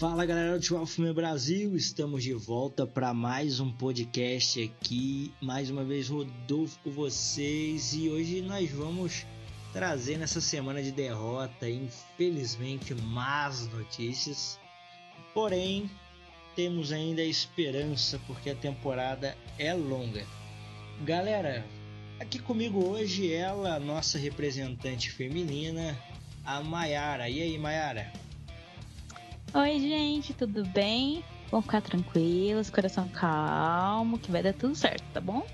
Fala galera do 12 Filme Brasil, estamos de volta para mais um podcast aqui. Mais uma vez, Rodolfo com vocês e hoje nós vamos trazer nessa semana de derrota, infelizmente, más notícias. Porém, temos ainda esperança porque a temporada é longa. Galera, aqui comigo hoje ela, nossa representante feminina, a Maiara. E aí, Maiara? Oi, gente, tudo bem? Vamos ficar tranquilos, coração calmo, que vai dar tudo certo, tá bom?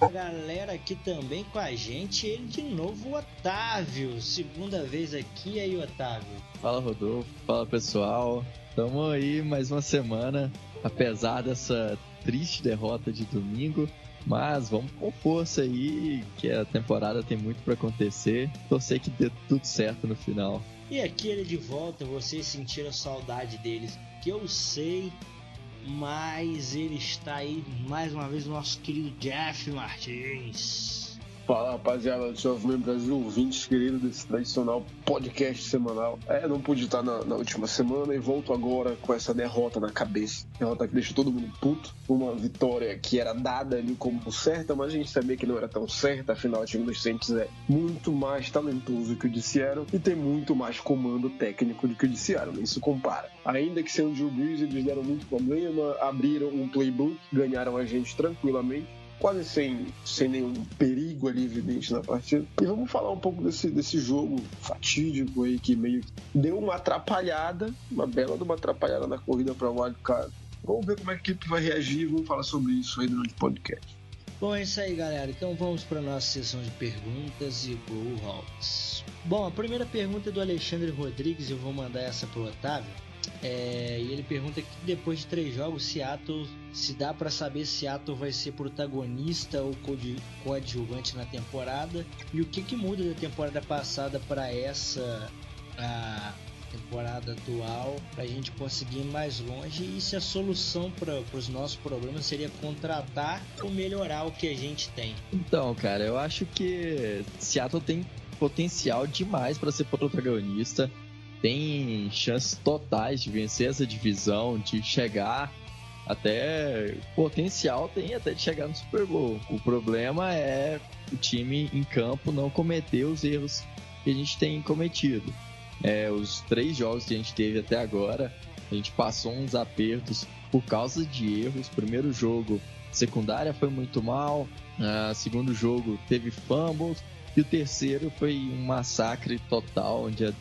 A galera aqui também com a gente, ele de novo, o Otávio. Segunda vez aqui, aí, Otávio. Fala, Rodolfo. Fala, pessoal. Tamo aí mais uma semana, apesar dessa triste derrota de domingo. Mas vamos com força aí, que a temporada tem muito para acontecer. Torcer que dê tudo certo no final. E aqui ele de volta, vocês sentiram saudade deles, que eu sei, mas ele está aí mais uma vez, o nosso querido Jeff Martins. Fala rapaziada do Jovem Brasil, ouvintes queridos desse tradicional podcast semanal. É, não pude estar na, na, última semana e volto agora com essa derrota na cabeça. Derrota que deixa todo mundo puto. Uma vitória que era dada ali como certa, mas a gente sabia que não era tão certa. Afinal, o time dos Saints é muito mais talentoso que o de Seattle e tem muito mais comando técnico do que o de Seattle. Isso compara. Ainda que sendo Drew Brees, eles deram muito problema, abriram um playbook, ganharam a gente tranquilamente quase sem, sem nenhum perigo ali evidente na partida. E vamos falar um pouco desse, desse jogo fatídico aí que meio que deu uma atrapalhada, uma bela de uma atrapalhada na corrida para o wildcard. Vamos ver como a equipe vai reagir, vamos falar sobre isso aí durante o podcast. Bom, é isso aí, galera. Então vamos para nossa sessão de perguntas e Go Hawks. Bom, a primeira pergunta é do Alexandre Rodrigues, eu vou mandar essa pro Otávio. É, e ele pergunta que depois de três jogos, Seattle se dá para saber se Seattle vai ser protagonista ou coadjuvante na temporada. E o que, que muda da temporada passada para essa a temporada atual para a gente conseguir ir mais longe? E se a solução para os nossos problemas seria contratar ou melhorar o que a gente tem. Então, cara, eu acho que Seattle tem potencial demais para ser protagonista tem chances totais de vencer essa divisão, de chegar até potencial tem até de chegar no Super Bowl. O problema é o time em campo não cometer os erros que a gente tem cometido. É, os três jogos que a gente teve até agora, a gente passou uns apertos por causa de erros. Primeiro jogo, secundária foi muito mal. Uh, segundo jogo, teve fumbles. E o terceiro foi um massacre total, onde a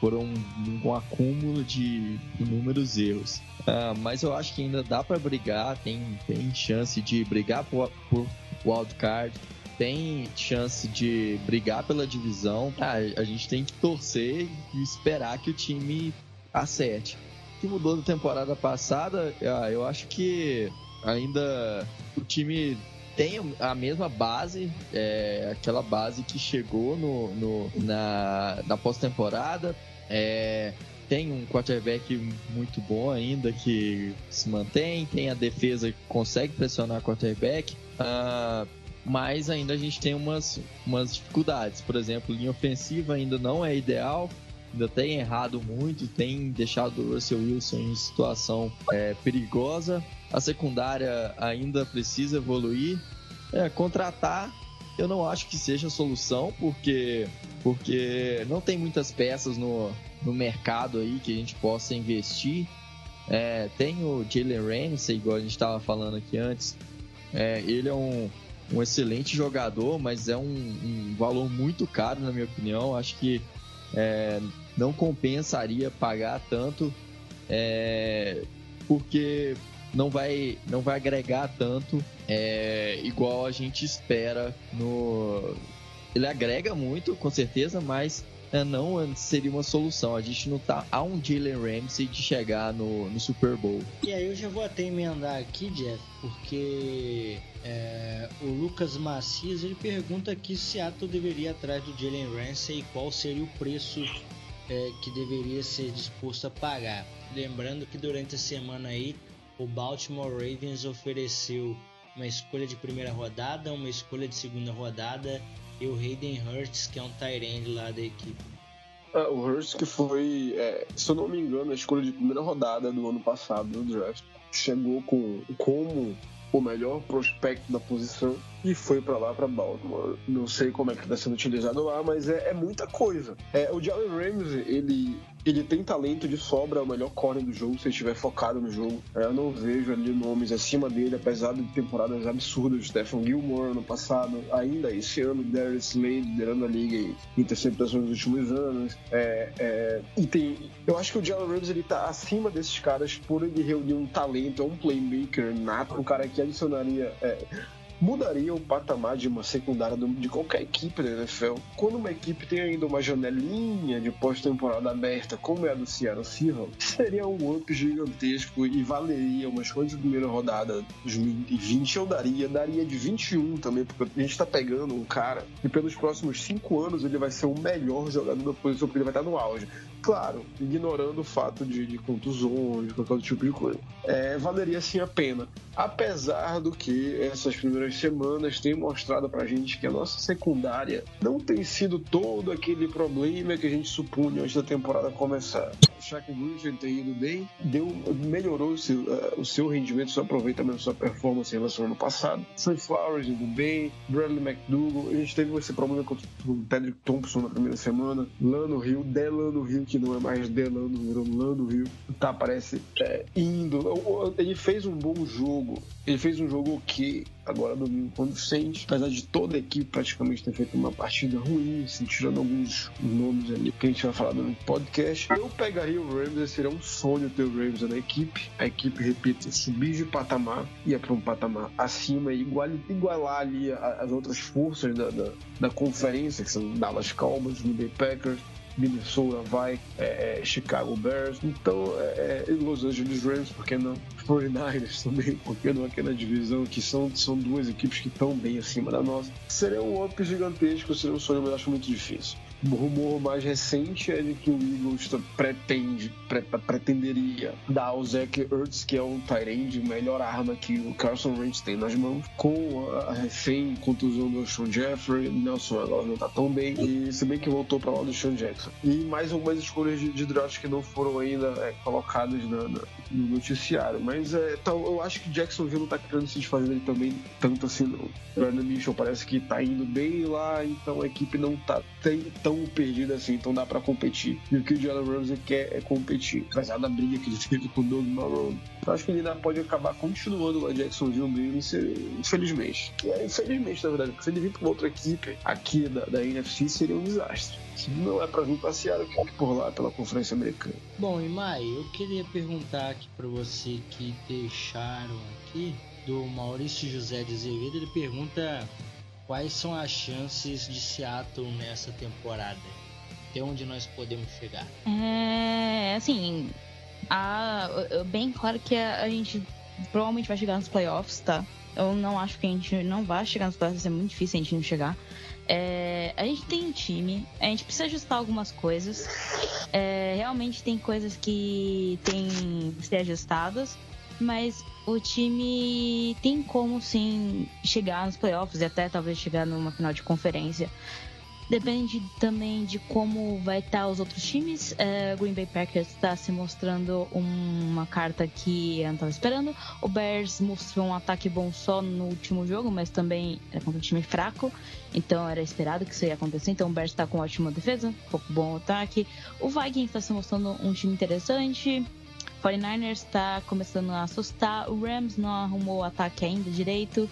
foram um, acúmulo de inúmeros erros. Uh, mas eu acho que ainda dá para brigar, tem, tem chance de brigar por, por wildcard, tem chance de brigar pela divisão. Ah, a gente tem que torcer e esperar que o time acerte. O que mudou da temporada passada, ah, eu acho que ainda o time tem a mesma base, é, aquela base que chegou no, no na, na pós-temporada. É, tem um quarterback muito bom ainda que se mantém, tem a defesa que consegue pressionar o quarterback, uh, mas ainda a gente tem umas, umas dificuldades. Por exemplo, linha ofensiva ainda não é ideal, ainda tem errado muito, tem deixado o Russell Wilson em situação é, perigosa. A secundária ainda precisa evoluir. É, contratar, eu não acho que seja a solução, porque, porque não tem muitas peças no, no mercado aí que a gente possa investir. É, tem o Jalen Ramsey, igual a gente estava falando aqui antes. É, ele é um, um excelente jogador, mas é um, um, valor muito caro, na minha opinião. Acho que é, não compensaria pagar tanto, é, porque não vai, não vai agregar tanto é, igual a gente espera no, ele agrega muito, com certeza, mas é, não seria uma solução. A gente não tá a um Jalen Ramsey de chegar no, no Super Bowl. E aí eu já vou até emendar aqui, Jeff, porque é, o Lucas Macias ele pergunta aqui se Seattle deveria atrás do Jalen Ramsey e qual seria o preço é, que deveria ser disposto a pagar. Lembrando que durante a semana aí o Baltimore Ravens ofereceu uma escolha de primeira rodada, uma escolha de segunda rodada e o Hayden Hurts, que é um tight lá da equipe. Ah, o Hurts que foi, é, se eu não me engano, a escolha de primeira rodada do ano passado do draft. Chegou com como o melhor prospecto da posição e foi para lá, para Baltimore. Não sei como é que está sendo utilizado lá, mas é, é muita coisa. É, o Jalen Ramsey, ele, ele tem talento de sobra, é o melhor corner do jogo, se estiver focado no jogo. É, eu não vejo ali nomes acima dele, apesar de temporadas absurdas. Stephen Gilmore no passado, ainda esse ano, Darius Slade liderando a liga em interceptações nos últimos anos. É, é, e tem, eu acho que o Jalen Ramsey ele tá acima desses caras por ele reunir um talento, é um playmaker nato, um cara que adicionaria é, mudaria o patamar de uma secundária de qualquer equipe da NFL. Quando uma equipe tem ainda uma janelinha de pós-temporada aberta, como é a do Seattle Seahawks, seria um up gigantesco e valeria uma escolha de primeira rodada 2020. Eu daria, daria de 21 também, porque a gente está pegando um cara e pelos próximos 5 anos ele vai ser o melhor jogador da posição, porque ele vai estar no auge. Claro, ignorando o fato de, de contusões, qualquer tipo de coisa. É, valeria sim a pena. Apesar do que essas primeiras semanas têm mostrado pra gente que a nossa secundária não tem sido todo aquele problema que a gente supunha antes da temporada começar. O Shaq Griffin tem ido bem, deu, melhorou o seu, uh, o seu rendimento, seu aproveitamento, sua performance em relação ao ano passado. Sam Flowers indo bem, Bradley McDougall, a gente teve esse problema com o Patrick Thompson na primeira semana, Lano Hill, Delano Hill, que não é mais Delano, virou Lano Hill, tá, parece é, indo. Ele fez um bom jogo, ele fez um jogo ok, agora domingo contra o Saints, apesar de toda a equipe praticamente ter feito uma partida ruim, se tirando alguns nomes ali que a gente vai falar no podcast. Eu pegaria o Rams, seria um sonho ter o Rams na equipe. A equipe, repito, subir de patamar, ia para um patamar acima e igual, igualar ali as outras forças da, da, da conferência, que são Dallas Cowboys, Green Bay Packers, Minnesota vai, é, é, Chicago Bears, então é, é Los Angeles Rams, por que não? 49ers também, por que não aqui na divisão, que são, são duas equipes que estão bem acima da nossa. Seria um up gigantesco, seria um sonho, mas acho muito difícil. O rumor mais recente é de que o Eagles pretende, pre pretenderia dar ao Zach Ertz, que é um Tyrande, melhor arma que o Carson Wentz tem nas mãos, com a refém contusão do Sean Jeffrey, Nelson agora não tá tão bem, e se bem que voltou para lá do Sean Jackson. E mais algumas escolhas de, de draft que não foram ainda é, colocadas na, na, no noticiário. Mas é, tá, eu acho que Jacksonville não tá querendo se desfazer dele também tanto assim não. Brandon Mitchell parece que tá indo bem lá, então a equipe não tá tão tão perdido assim, então dá para competir. E o que o Jalen Ramsey quer é competir, apesar da briga que ele teve com o Doug Marrone. Eu acho que ele ainda pode acabar continuando lá Jacksonville mesmo, infelizmente. É, infelizmente, na verdade, porque se ele vir para outra equipe aqui da, da NFC seria um desastre. Se não é para vir passear, eu fique por lá pela Conferência Americana. Bom, e Mai, eu queria perguntar aqui para você que deixaram aqui do Maurício José de Azevedo, ele pergunta quais são as chances de Seattle nessa temporada? Até onde nós podemos chegar? É, assim, a, bem claro que a, a, gente provavelmente vai chegar nos playoffs, tá? Eu não acho que a gente não vai chegar nos playoffs, é muito difícil a gente não chegar. É, a gente tem um time, a gente precisa ajustar algumas coisas. É, realmente tem coisas que tem que ser ajustadas mas o time tem como sim chegar nos playoffs e até talvez chegar numa final de conferência. Depende também de como vai estar os outros times. É, Green Bay Packers está se mostrando uma carta que eu não estava esperando. O Bears mostrou um ataque bom só no último jogo, mas também é contra um time fraco. Então era esperado que isso ia acontecer. Então o Bears está com ótima defesa, pouco bom ataque. O Vikings está se mostrando um time interessante. 49ers está começando a assustar, o Rams não arrumou o ataque ainda direito,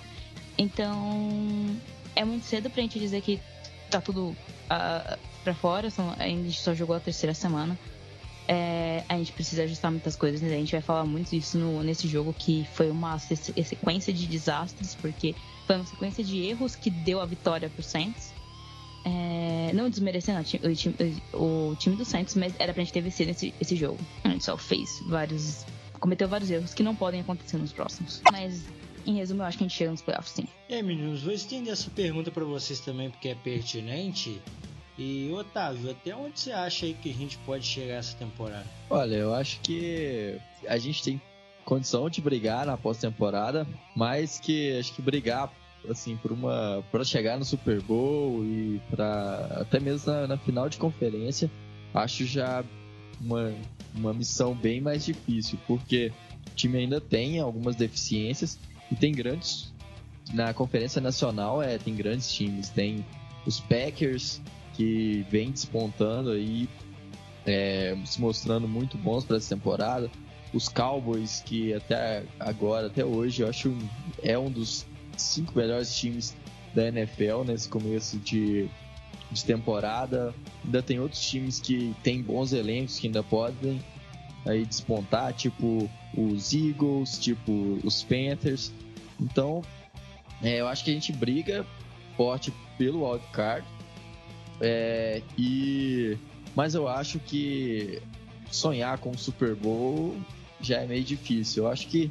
então é muito cedo pra gente dizer que tá tudo uh, pra fora, são, a gente só jogou a terceira semana. É, a gente precisa ajustar muitas coisas, né? a gente vai falar muito isso no, nesse jogo que foi uma sequência de desastres, porque foi uma sequência de erros que deu a vitória pro Saints. Não desmerecendo o time, o time do Santos, mas era pra gente ter vencido esse, esse jogo. A gente só fez vários. cometeu vários erros que não podem acontecer nos próximos. Mas, em resumo, eu acho que a gente chega nos playoffs sim. E aí, meninos, vou estender essa pergunta para vocês também, porque é pertinente. E Otávio, até onde você acha aí que a gente pode chegar essa temporada? Olha, eu acho que a gente tem condição de brigar na pós-temporada, mas que acho que brigar assim por uma para chegar no Super Bowl e para até mesmo na, na, final de conferência, acho já uma, uma missão bem mais difícil, porque o time ainda tem algumas deficiências e tem grandes na conferência nacional é tem grandes times, tem os Packers que vem despontando aí é, se mostrando muito bons para essa temporada os Cowboys, que até agora, até hoje, eu acho é um dos cinco melhores times da NFL nesse começo de, de temporada. Ainda tem outros times que têm bons elencos que ainda podem aí despontar, tipo os Eagles, tipo os Panthers. Então, é, eu acho que a gente briga forte pelo wildcard. É, e mas eu acho que sonhar com o Super Bowl já é meio difícil. Eu acho que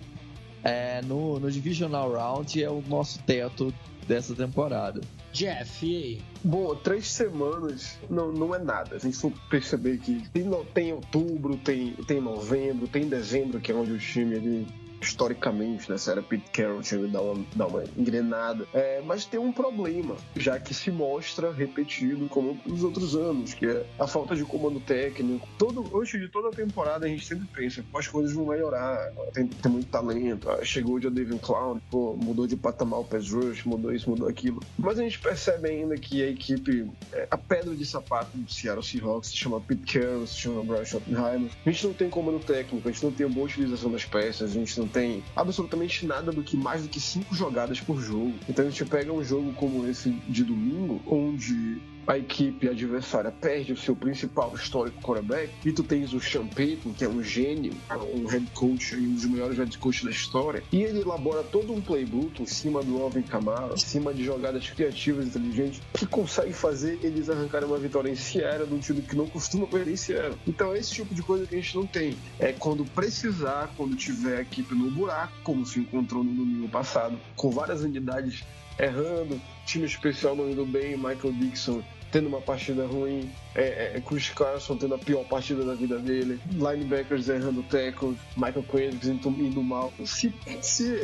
é, no, no Divisional Round é o nosso teto dessa temporada. Jeff, e aí? Bom, três semanas não, não é nada. A gente for perceber que tem, tem outubro, tem, tem novembro, tem dezembro, que é onde o time ele historicamente nessa era Pete Carroll tinha que dar uma, dar uma engrenada. É, mas tem um problema, já que se mostra repetido como nos outros anos, que é a falta de comando técnico. Todo, antes de toda a temporada a gente sempre pensa, que as coisas vão melhorar, tem, tem muito talento, ah, chegou o David Clown, pô, mudou de patamar o pass rush, mudou isso, mudou aquilo. Mas a gente percebe ainda que a equipe, é, a pedra de sapato do Seattle Seahawks se chama Pete Carroll, se chama Brian Schottenheimer. A gente não tem comando técnico, a gente não tem boa utilização das peças, a gente não tem absolutamente nada do que mais do que cinco jogadas por jogo. Então a gente pega um jogo como esse de domingo, onde a equipe adversária perde o seu principal histórico quarterback e tu tens o Sean que é um gênio, um head coach e um dos melhores head coaches da história, e ele elabora todo um playbook em cima do Alvin Kamara, em cima de jogadas criativas, inteligentes, que consegue fazer eles arrancarem uma vitória em Sierra de um time que não costuma perder em Sierra. Então é esse tipo de coisa que a gente não tem. É quando precisar, quando tiver a equipe no buraco, como se encontrou no domingo passado, com várias unidades errando, time especial não indo bem, Michael Dixon tendo uma partida ruim, é, é, Chris Carson tendo a pior partida da vida dele, linebackers errando tackles, Michael Kendricks indo mal. Se, se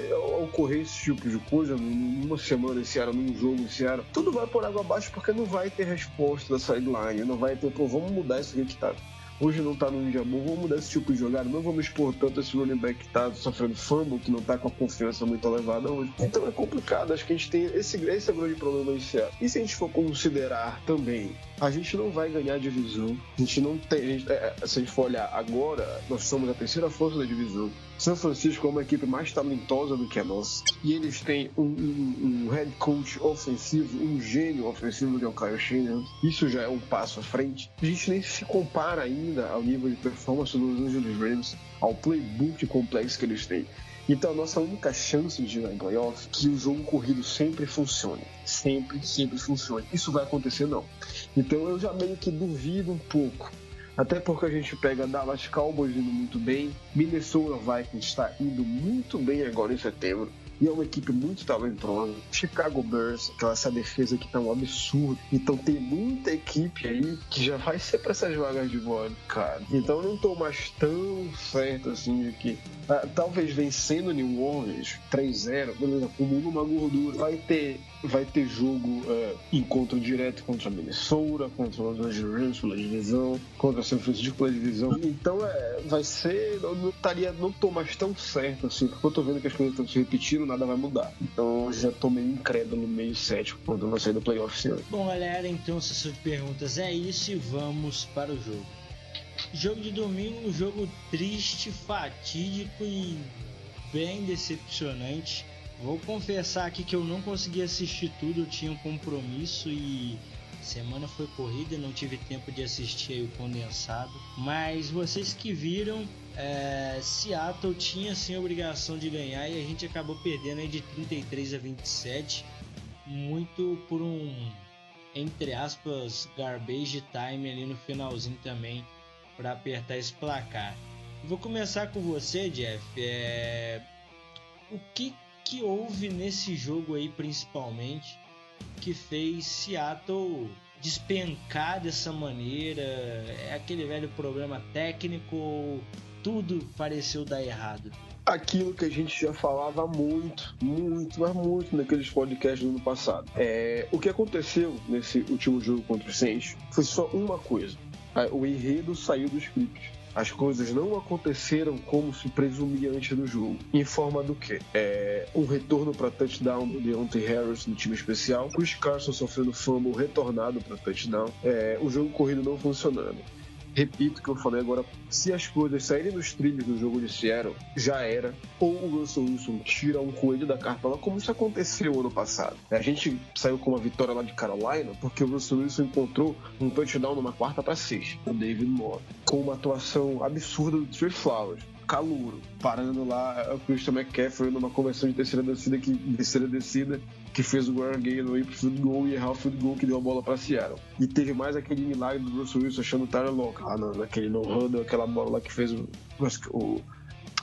ocorrer esse tipo de coisa numa semana esse ano, num jogo esse ano, tudo vai por água abaixo porque não vai ter resposta da sideline, não vai ter, pô, vamos mudar isso aqui que tá hoje não tá no dia bom, vamos mudar esse tipo de jogada, não vamos expor tanto esse running back que tá sofrendo fumble, que não tá com a confiança muito elevada hoje. Então é complicado, acho que a gente tem esse, esse é o grande problema inicial. E se a gente for considerar também, a gente não vai ganhar a divisão, a gente não tem, a gente, é, é se a gente for olhar agora, nós somos a terceira força da divisão. São Francisco é uma equipe mais talentosa do que a nossa. E eles têm um, um, um head coach ofensivo, um gênio ofensivo de é Shanahan. Isso já é um passo à frente. A gente nem se compara ainda ao nível de performance dos Angeles Rams, ao playbook complexo que eles têm. Então a nossa única chance de ir em playoff é que o jogo corrido sempre funcione. Sempre, sempre funcione. Isso vai acontecer não. Então eu já meio que duvido um pouco até porque a gente pega Dallas Cowboys indo muito bem, Minnesota Vikings está indo muito bem agora em setembro. E é uma equipe muito talentosa. Chicago Bears, aquela essa defesa que tá um absurdo. Então tem muita equipe aí que já vai ser para essas vagas de bola, cara. Então eu não tô mais tão certo assim de que ah, talvez vencendo New Orleans 3-0, beleza, acumula uma gordura. Vai ter vai ter jogo uh, encontro direto contra Minnesota, contra Los Angeles Rams pela divisão, contra San Francisco pela divisão. Então é, vai ser. Eu não estaria, não tô mais tão certo assim, porque eu tô vendo que as coisas estão se repetindo, nada vai mudar. Então eu já tô meio incrédulo, meio cético quando vai sair do playoff esse. Bom, galera, então de perguntas é isso e vamos para o jogo. Jogo de domingo, um jogo triste, fatídico e bem decepcionante. Vou confessar aqui que eu não consegui assistir tudo, eu tinha um compromisso e semana foi corrida, não tive tempo de assistir o condensado. Mas vocês que viram, é, Seattle tinha sim a obrigação de ganhar e a gente acabou perdendo aí de 33 a 27, muito por um entre aspas, garbage time ali no finalzinho também para apertar esse placar. Vou começar com você, Jeff. É... O que, que houve nesse jogo aí, principalmente, que fez Seattle despencar dessa maneira? É aquele velho problema técnico tudo pareceu dar errado? aquilo que a gente já falava muito, muito, mas muito naqueles podcasts do ano passado. É, o que aconteceu nesse último jogo contra o Saints foi só uma coisa: o enredo saiu do script. As coisas não aconteceram como se presumia antes do jogo. Em forma do quê? É, um retorno para touchdown do Deontay Harris no time especial, Chris Carson sofrendo fumble retornado para touchdown, é, o jogo corrido não funcionando repito o que eu falei agora, se as coisas saírem dos trilhos do jogo de Seattle, já era. Ou o Russell Wilson tira um coelho da cartola, como isso aconteceu ano passado. A gente saiu com uma vitória lá de Carolina, porque o Russell Wilson encontrou um touchdown numa quarta para seis, o David Moore, com uma atuação absurda do Trey Flowers calouro, parando lá o Christian McCaffrey numa conversão de terceira descida que, terceira descida que fez o Warren Gale ir pro field goal e errar o field goal que deu a bola para Seattle. E teve mais aquele milagre do Russell Wilson achando o Tyler Lock lá naquele no-huddle, aquela bola lá que fez o, o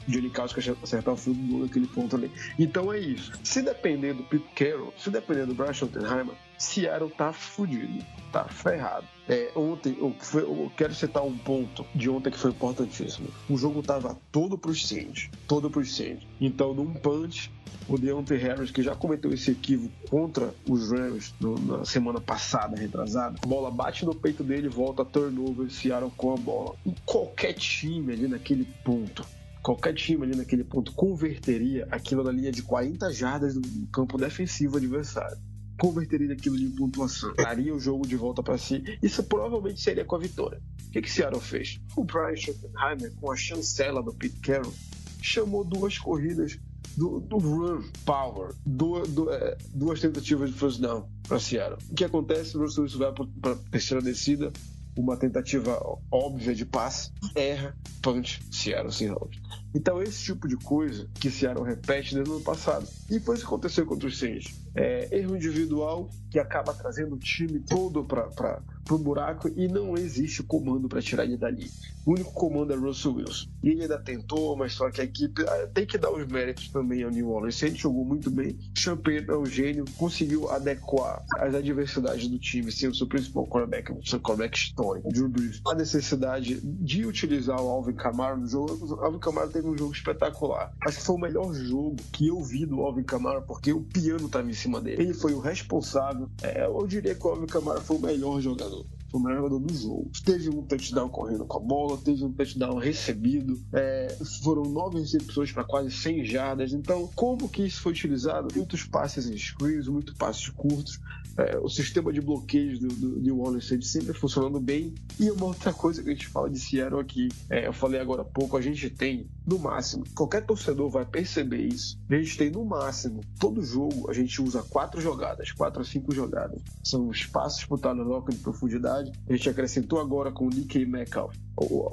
Johnny Casca acertar o field goal naquele ponto ali. Então é isso. Se depender do Pete Carroll, se depender do Brian Schottenheimer, Seattle tá fudido, tá ferrado. É, ontem, eu, eu, quero citar um ponto de ontem que foi importantíssimo. O jogo tava todo pro Saints, todo pro Saints. Então, num punch, o Deontay Harris, que já cometeu esse equívoco contra os Rams no, na semana passada, retrasada, a bola bate no peito dele, volta a turnover, Seattle com a bola. E qualquer time ali naquele ponto qualquer time ali naquele ponto converteria aquilo na linha de 40 jardas do campo defensivo adversário converteria aquilo em pontuação, daria o jogo de volta para si. Isso provavelmente seria com a vitória. O que, que Seattle fez? O Brian Schottenheimer, com a chancela do Pete Carroll, chamou duas corridas do, do run power, do, do, é, duas tentativas de first down para Seattle. O que acontece? O Russell Wilson vai para terceira descida, uma tentativa óbvia de passe, erra, punch, Seattle sem out. Então, esse tipo de coisa que Seattle repete desde o ano passado. E foi isso que aconteceu contra os Saints. É, erro individual que acaba trazendo o time todo para pro buraco e não existe comando para tirar ele dali. O único comando é Russell Wilson. E ele ainda tentou, mas só que a equipe ah, tem que dar os méritos também ao New Orleans. Ele jogou muito bem. Champagne é um gênio, conseguiu adequar as adversidades do time, sendo seu principal quarterback, seu quarterback histórico, Drew Brees. A necessidade de utilizar o Alvin Kamara no jogo. O Alvin Kamara teve um jogo espetacular. Acho que foi o melhor jogo que eu vi do Alvin Kamara, porque o piano estava em cima dele. Ele foi o responsável. É, eu diria que o Alvin Kamara foi o melhor jogador foi o melhor jogador do jogo. Teve um touchdown correndo com a bola, teve um touchdown recebido, é, foram nove recepções para quase 100 jardas. Então, como que isso foi utilizado? Muitos passes em screens, muitos passes curtos. É, o sistema de bloqueios do, do, do sempre funcionando bem. E uma outra coisa que a gente fala de Seattle aqui, é, eu falei agora há pouco, a gente tem, no máximo, qualquer torcedor vai perceber isso. A gente tem, no máximo, todo jogo, a gente usa quatro jogadas, quatro a cinco jogadas. São espaços para o Tyler Locker de profundidade a gente acrescentou agora com o Nick Metcalf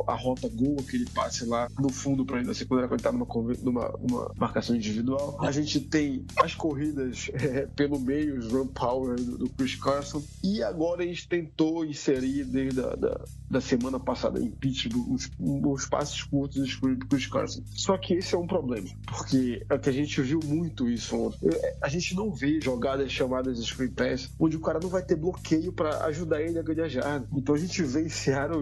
a rota gol, aquele passe lá no fundo para ainda secundária quando ele numa, numa, numa, marcação individual. A gente tem as corridas é, pelo meio, os run power do, do, Chris Carson. E agora a gente tentou inserir desde a da, da semana passada em Pittsburgh os, os passes curtos do Chris Carson. Só que esse é um problema, porque é que a gente viu muito isso ontem. É, a gente não vê jogadas chamadas de screen pass onde o cara não vai ter bloqueio para ajudar ele a ganhar jarda. Então a gente em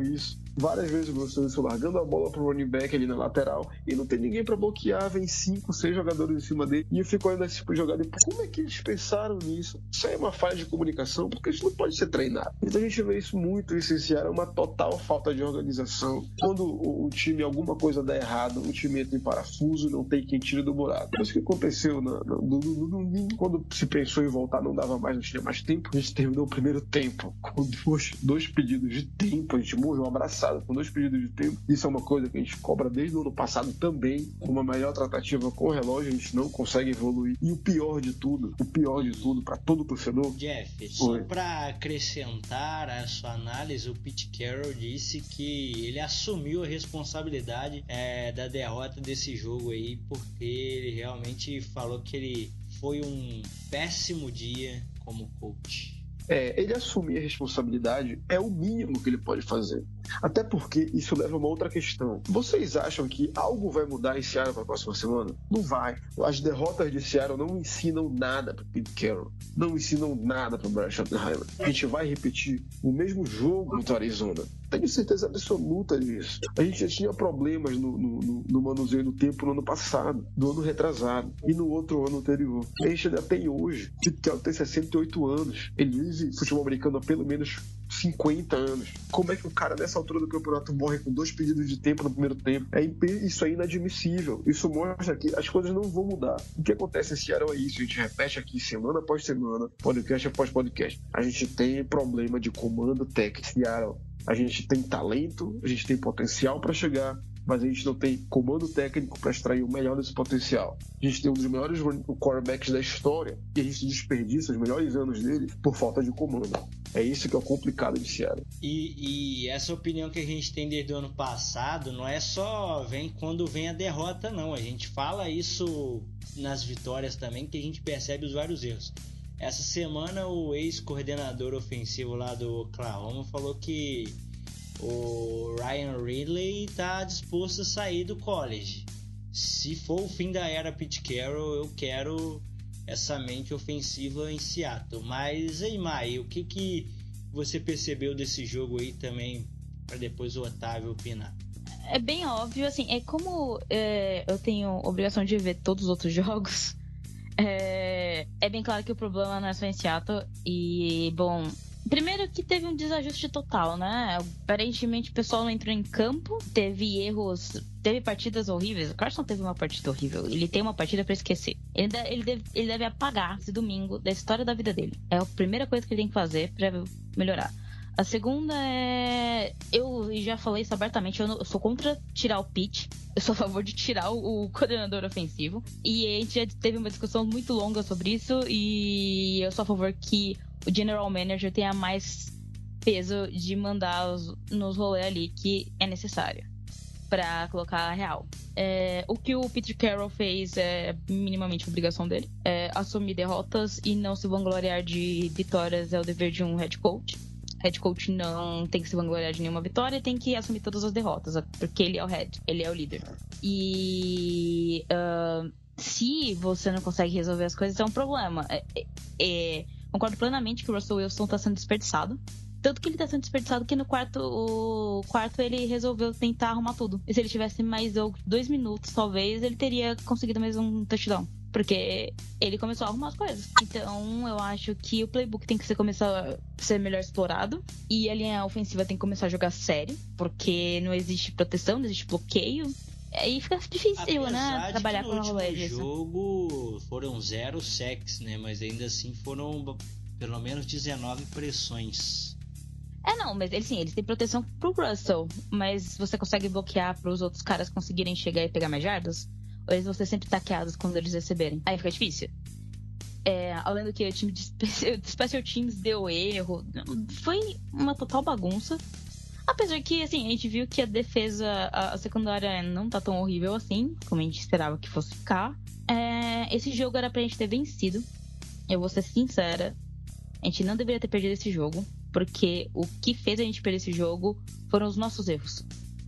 isso várias vezes o Russell Wilson largando a bola pro running back ali na lateral e não tem ninguém para bloquear, vem cinco, seis jogadores em cima dele e eu fico olhando esse tipo de jogada como é que eles pensaram nisso? Isso aí é uma falha de comunicação, porque isso não pode ser treinado. Então a gente vê isso muito essencial, é uma total falta de organização. Quando o, o time, alguma coisa dá errado, o time entra em parafuso, não tem quem tire do buraco. Isso que aconteceu no, domingo, quando se pensou em voltar, não dava mais, não tinha mais tempo. A gente terminou o primeiro tempo com dois, dois pedidos de tempo, a gente morreu um abraço passado, com dois períodos de tempo. Isso é uma coisa que a gente cobra desde o ano passado também, uma melhor tratativa com o relógio, a gente não consegue evoluir. E o pior de tudo, o pior de tudo para todo torcedor. Jeff, só para acrescentar a sua análise, o Pete Carroll disse que ele assumiu a responsabilidade é, da derrota desse jogo aí, porque ele realmente falou que ele foi um péssimo dia como coach. é, ele assumir a responsabilidade é o mínimo que ele pode fazer. Até porque isso leva a uma outra questão. Vocês acham que algo vai mudar em Seattle para a próxima semana? Não vai. As derrotas de Seattle não ensinam nada para Pete Carroll. Não ensinam nada para Brian Schottenheimer. A gente vai repetir o mesmo jogo contra Arizona. Tenho certeza absoluta disso. A gente já tinha problemas no, no, no manuseio do tempo no ano passado, no ano retrasado e no outro ano anterior. A gente ainda tem hoje. Pete Carroll tem 68 anos. Ele vive futebol americano há pelo menos 50 anos. Como é que o cara nessa altura do campeonato morre com dois pedidos de tempo no primeiro tempo? É, isso é inadmissível. Isso mostra que as coisas não vão mudar. O que acontece esse ano é isso. A gente repete aqui semana após semana, podcast após podcast. A gente tem problema de comando técnico. Seattle a gente tem talento, a gente tem potencial para chegar, mas a gente não tem comando técnico para extrair o melhor desse potencial. A gente tem um dos melhores quarterbacks da história e a gente desperdiça os melhores anos dele por falta de comando. É isso que é o complicado de Seattle. E, e, essa opinião que a gente tem desde o ano passado não é só vem quando vem a derrota, não. A gente fala isso nas vitórias também, que a gente percebe os vários erros. Essa semana o ex-coordenador ofensivo lá do Oklahoma falou que o Ryan Ridley está disposto a sair do college. Se for o fim da era Pete Carroll, eu quero essa mente ofensiva em Seattle. Mas aí, Mai, o que, que você percebeu desse jogo aí também, para depois o Otávio opinar? É bem óbvio, assim, é como é, eu tenho obrigação de ver todos os outros jogos. É, é bem claro que o problema não é só em Seattle. E, bom, Primeiro que teve um desajuste total, né? Aparentemente o pessoal não entrou em campo, teve erros, teve partidas horríveis. O Carson teve uma partida horrível. Ele tem uma partida para esquecer. Ele, deve, ele, deve, ele deve apagar esse domingo da história da vida dele. É a primeira coisa que ele tem que fazer para melhorar. A segunda é. Eu já falei isso abertamente, eu, não, eu, sou contra tirar o pitch. Eu sou a favor de tirar o, o, coordenador ofensivo. E a gente já teve uma discussão muito longa sobre isso. E eu sou a favor que o general manager tenha mais peso de mandar os, nos rolês ali que é necessário para colocar a real. É, o que o Peter Carroll fez é minimamente obrigação dele. É, assumir derrotas e não se vangloriar de vitórias é o dever de um head coach head coach não tem que se vangloriar de nenhuma vitória, tem que assumir todas as derrotas, porque ele é o head, ele é o líder. E uh, se você não consegue resolver as coisas, é um problema. É, é, é, concordo plenamente que o Russell Wilson está sendo desperdiçado. Tanto que ele está sendo desperdiçado que no quarto, o quarto ele resolveu tentar arrumar tudo. E se ele tivesse mais dois minutos, talvez, ele teria conseguido mais um touchdown. Porque ele começou a arrumar as coisas. Então, eu acho que o playbook tem que ser, começar a ser melhor explorado. E a linha ofensiva tem que começar a jogar sério. Porque não existe proteção, não existe bloqueio. Aí fica difícil, né, Apesar né? Trabalhar com a rolê No jogo foram zero sacks, né? Mas ainda assim foram pelo menos 19 pressões. É, não, mas ele sim, eles têm proteção pro Russell, mas você consegue bloquear para os outros caras conseguirem chegar e pegar mais jardas? ou eles vão ser sempre taqueados quando eles receberem. Aí fica difícil. É, além do que o time de Special Teams deu erro, foi uma total bagunça. Apesar que, assim, a gente viu que a defesa, a, secundária não tá tão horrível assim, como a gente esperava que fosse ficar. É, esse jogo era pra gente ter vencido. Eu vou ser sincera, a gente não deveria ter perdido esse jogo, porque o que fez a gente perder esse jogo foram os nossos erros.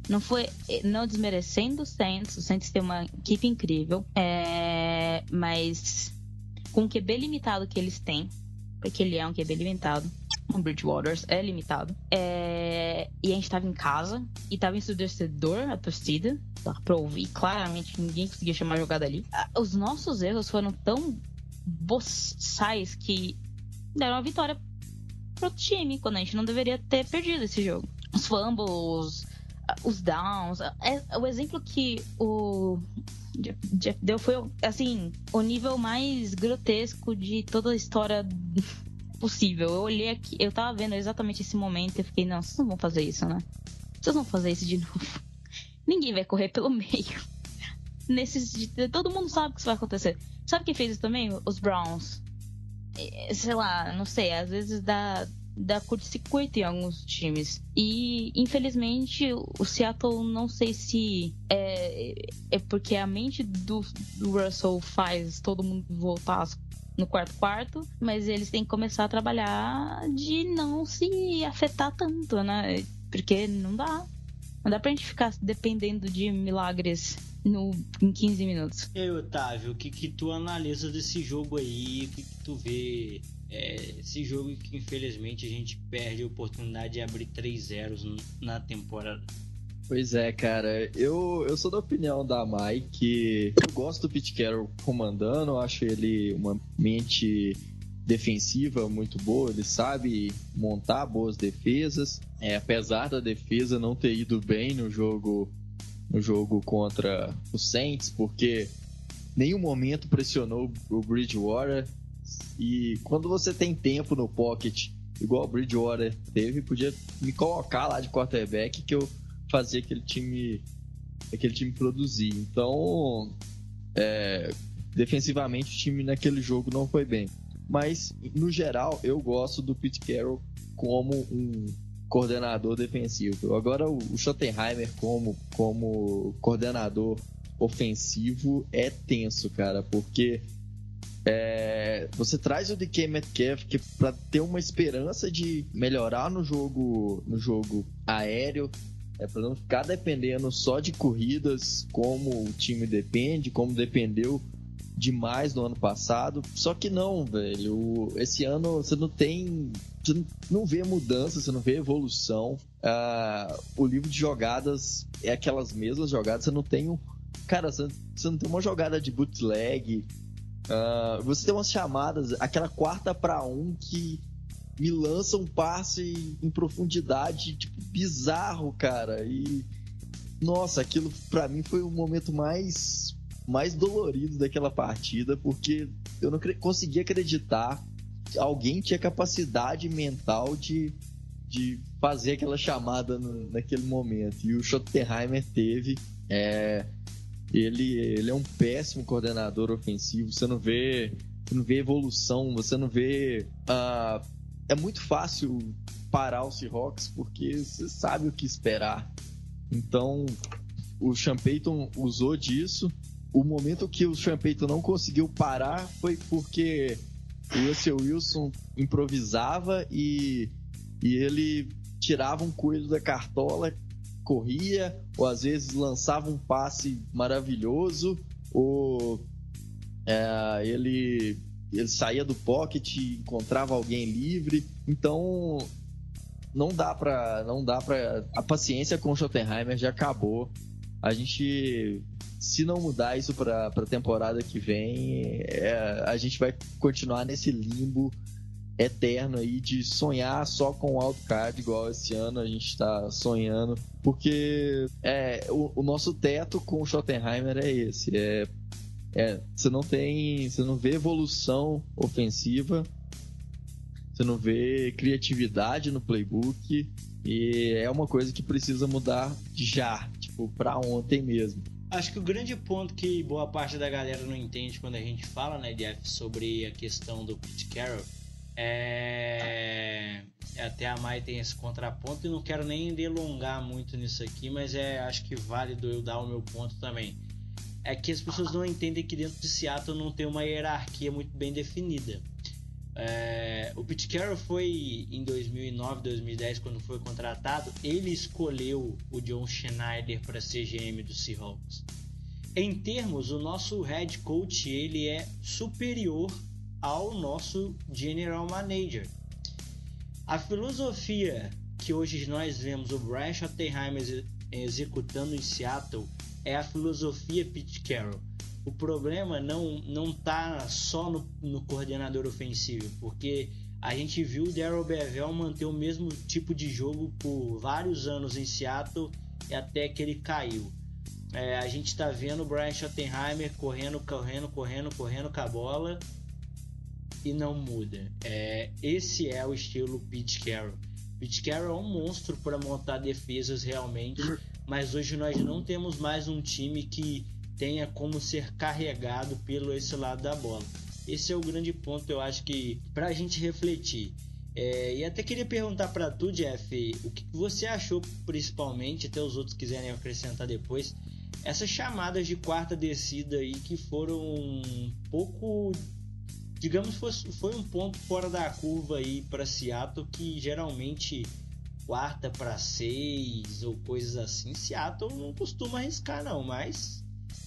Não foi. Não desmerecendo o Saints, o Saints tem uma equipe incrível, é, mas com o QB limitado que eles têm, porque ele é um QB limitado, o Bridgewater é limitado, é, e a gente tava em casa e tava ensurdecedor a torcida, dá pra ouvir claramente, ninguém conseguia chamar a jogada ali. Os nossos erros foram tão boçais que deram a vitória pro time, quando a gente não deveria ter perdido esse jogo. Os fumbles, os downs. É, o exemplo que o Jeff deu foi, assim, o nível mais grotesco de toda a história possível. Eu olhei aqui, eu tava vendo exatamente esse momento e fiquei, não, vocês não vão fazer isso, né? Vocês vão fazer isso de novo. Ninguém vai correr pelo meio. Nesses, todo mundo sabe que isso vai acontecer. Sabe quem fez isso também? Os Browns. É, sei lá, não sei, às vezes dá da curto-circuito em alguns times. E, infelizmente, o Seattle, não sei se é, é porque a mente do, do Russell faz todo mundo voltar no quarto quarto, mas eles têm que começar a trabalhar de não se afetar tanto, né? Porque não dá. Não dá pra gente ficar dependendo de milagres no, em 15 minutos. E aí, Otávio, o que, que tu analisa desse jogo aí? O que, que tu vê? É, esse jogo que infelizmente a gente perde a oportunidade de abrir 3 zeros na temporada. Pois é, cara. Eu, eu sou da opinião da Mai que eu gosto do Pete Carroll comandando, eu acho ele uma mente defensiva muito boa, ele sabe montar boas defesas. É, apesar da defesa não ter ido bem no jogo no jogo contra o Saints, porque nenhum momento pressionou o Bridgewater. E quando você tem tempo no pocket, igual o Bridgewater teve, podia me colocar lá de quarterback que eu fazer aquele time aquele time produzir. Então, é, defensivamente o time naquele jogo não foi bem. Mas no geral eu gosto do Pete Carroll como um coordenador defensivo. Agora o, Schottenheimer como como coordenador ofensivo é tenso, cara, porque é, você traz o DK Metcalf que para ter uma esperança de melhorar no jogo no jogo aéreo é para não ficar dependendo só de corridas, como o time depende, como dependeu demais no ano passado. Só que não, velho. Esse ano você não tem. Você não vê mudança, você não vê evolução. Uh, o livro de jogadas é aquelas mesmas jogadas. Você não tem um. Cara, você, não tem uma jogada de bootleg. Uh, você tem umas chamadas, aquela quarta para um que me lança um passe em profundidade, tipo, bizarro, cara. E nossa, aquilo para mim foi o momento mais mais dolorido daquela partida, porque eu não conseguia acreditar que alguém tinha capacidade mental de, de fazer aquela chamada no, naquele momento. E o Schottenheimer teve. É, ele, ele é um péssimo coordenador ofensivo. Você não vê, você não vê evolução, você não vê uh, é muito fácil parar o Seahawks porque você sabe o que esperar. Então, o Sean Payton usou disso. O momento que o Sean Payton não conseguiu parar foi porque o Russell Wilson improvisava e, e ele tirava um coelho da cartola, corria, ou às vezes lançava um passe maravilhoso, ou é, ele ele saía do pocket, encontrava alguém livre. Então não dá para não dá para a paciência com o Schottenheimer já acabou. A gente se não mudar isso para a temporada que vem, é, a gente vai continuar nesse limbo eterno aí de sonhar só com o wildcard, igual esse ano a gente está sonhando, porque é, o, o, nosso teto com o Schottenheimer é esse, é é, você não tem. Você não vê evolução ofensiva, você não vê criatividade no playbook. E é uma coisa que precisa mudar já, tipo, pra ontem mesmo. Acho que o grande ponto que boa parte da galera não entende quando a gente fala, né, Jeff, sobre a questão do Pete Carroll é... Até a Mai tem esse contraponto e não quero nem delongar muito nisso aqui, mas é acho que válido eu dar o meu ponto também é que as pessoas não entendem que dentro de Seattle não tem uma hierarquia muito bem definida. É, o Pete Carroll foi em 2009, 2010, quando foi contratado, ele escolheu o John Schneider para ser GM do Seahawks. Em termos, o nosso head coach ele é superior ao nosso general manager. A filosofia que hoje nós vemos o Brian Schottenheimer executando em Seattle é a filosofia Pete Carroll. O problema não não tá só no, no coordenador ofensivo, porque a gente viu o Daryl Bevel manter o mesmo tipo de jogo por vários anos em Seattle e até que ele caiu. É, a gente está vendo o Brian Schottenheimer correndo, correndo, correndo, correndo com a bola e não muda. É, esse é o estilo Pete Carroll. Pete Carroll é um monstro para montar defesas realmente mas hoje nós não temos mais um time que tenha como ser carregado pelo esse lado da bola. Esse é o grande ponto, eu acho que para a gente refletir. É, e até queria perguntar para tu, Jeff, o que você achou principalmente, até os outros quiserem acrescentar depois, essas chamadas de quarta descida aí que foram um pouco digamos fosse, foi um ponto fora da curva aí para Seattle que geralmente quarta para seis ou coisas assim, Seattle não costuma arriscar não, mas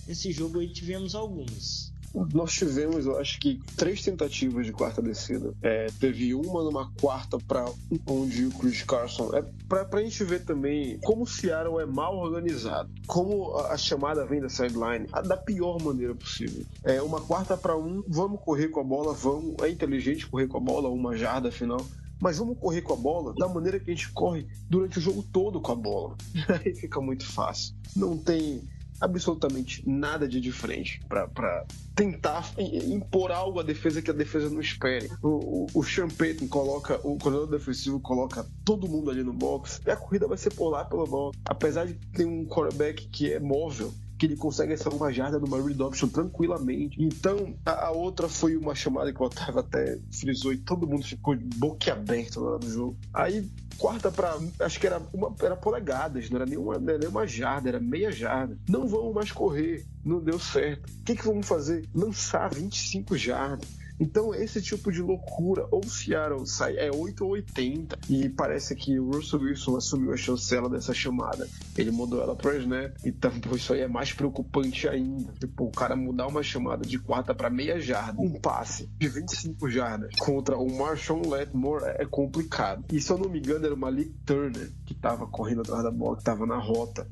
nesse jogo aí tivemos algumas. Nós tivemos, eu acho que, três tentativas de quarta descida. É, teve uma numa quarta para onde o Chris Carson. É pra, pra gente ver também como o Seattle é mal organizado. Como a, a chamada vem da sideline, a, da pior maneira possível. É uma quarta para um, vamos correr com a bola, vamos. É inteligente correr com a bola, uma jarda final mas vamos correr com a bola da maneira que a gente corre durante o jogo todo com a bola. Aí fica muito fácil. Não tem absolutamente nada de diferente para tentar impor algo à defesa que a defesa não espere. O, o, o Sean Payton coloca, o coordenador defensivo coloca todo mundo ali no box e a corrida vai ser por lá pela bola. Apesar de ter um quarterback que é móvel, que ele consegue essa uma jarda numa read option tranquilamente. Então, a, a, outra foi uma chamada que o Otávio até frisou e todo mundo ficou boquiaberto na hora do jogo. Aí, quarta para acho que era uma era polegadas, não era nenhuma, não era nenhuma jarda, era meia jarda. Não vamos mais correr, não deu certo. O que, que vamos fazer? Lançar 25 jardas. Então, esse tipo de loucura, ou Seattle sai, é 8 ou 80, e parece que o Russell Wilson assumiu a chancela dessa chamada. Ele mudou ela para snap, então isso aí é mais preocupante ainda. Tipo, o cara mudar uma chamada de quarta para meia jarda, um passe de 25 jardas contra o Marshawn Letmore é complicado. E se eu não me engano, era o Malik Turner que tava correndo atrás da bola, que tava na rota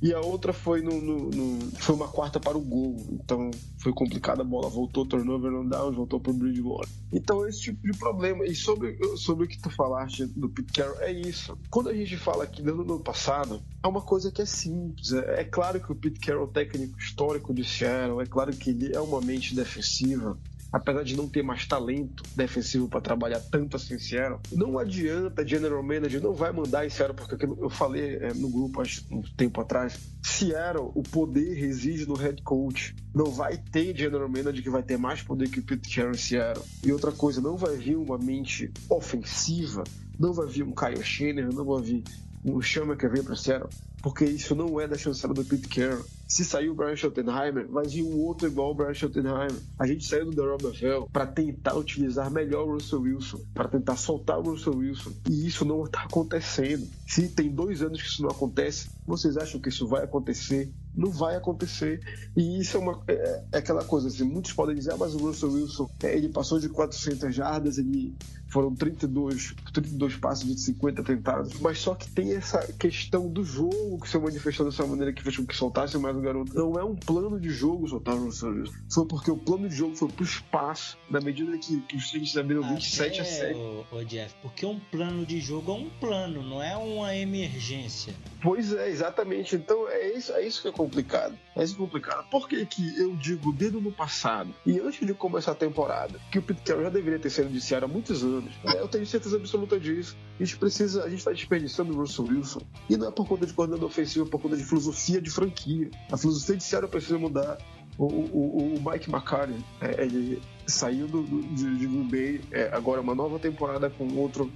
e a outra foi no, no, no, foi uma quarta para o gol. Então foi complicada a bola. Voltou turnover on downs, voltou para o Bridgewater. Então esse tipo de problema. E sobre, sobre o que tu falaste do Pete Carroll, é isso. Quando a gente fala aqui no ano passado, é uma coisa que é simples. É, é claro que o Pete Carroll, técnico histórico de Seattle, é claro que ele é uma mente defensiva apesar de não ter mais talento defensivo para trabalhar tanto assim Seattle, não adianta General Manager, não vai mandar em Seattle, porque eu falei é, no grupo há um tempo atrás, Seattle, o poder reside no head coach. Não vai ter General Manager que vai ter mais poder que o Pete Carroll em Seattle. E outra coisa, não vai vir uma mente ofensiva, não vai vir um Kyle Schenner, não vai vir um Chama que veio para Seattle, porque isso não é da chancela do Pete Carroll. Se sair o Brian Schottenheimer, vai vir um outro igual o Brian Schottenheimer. A gente saiu do Darrell Bevell para tentar utilizar melhor o Russell Wilson, para tentar soltar o Russell Wilson. E isso não está acontecendo. Se tem dois anos que isso não acontece, vocês acham que isso vai acontecer? Não vai acontecer. E isso é, uma, é, é aquela coisa assim, muitos podem dizer, ah, mas o Russell Wilson, é, ele passou de 400 jardas, ele foram 32, 32 passos de 50 tentados. Mas só que tem essa questão do jogo que se manifestou dessa maneira que fez com que soltasse mais o garoto. Não é um plano de jogo soltar o Russell Wilson. Foi porque o plano de jogo foi pro espaço, na medida que, que os Saints abriram 27 a 7. Ô, Jeff, porque um plano de jogo é um plano, não é uma emergência. Pois é, exatamente. Então é isso, é isso que é complicado. É que é complicado. Por que, que eu digo desde no passado e antes de começar a temporada que o Pete Carroll já deveria ter sido indiciado há muitos anos? É, eu tenho certeza absoluta disso. A gente precisa, a gente está desperdiçando o Russell Wilson e não é por conta de coordenador ofensivo, é por conta de filosofia de franquia. A filosofia de Seattle precisa mudar. O, o, o Mike McCartney, é, ele saiu do, do, de, de Green Bay, é, agora uma nova temporada com outro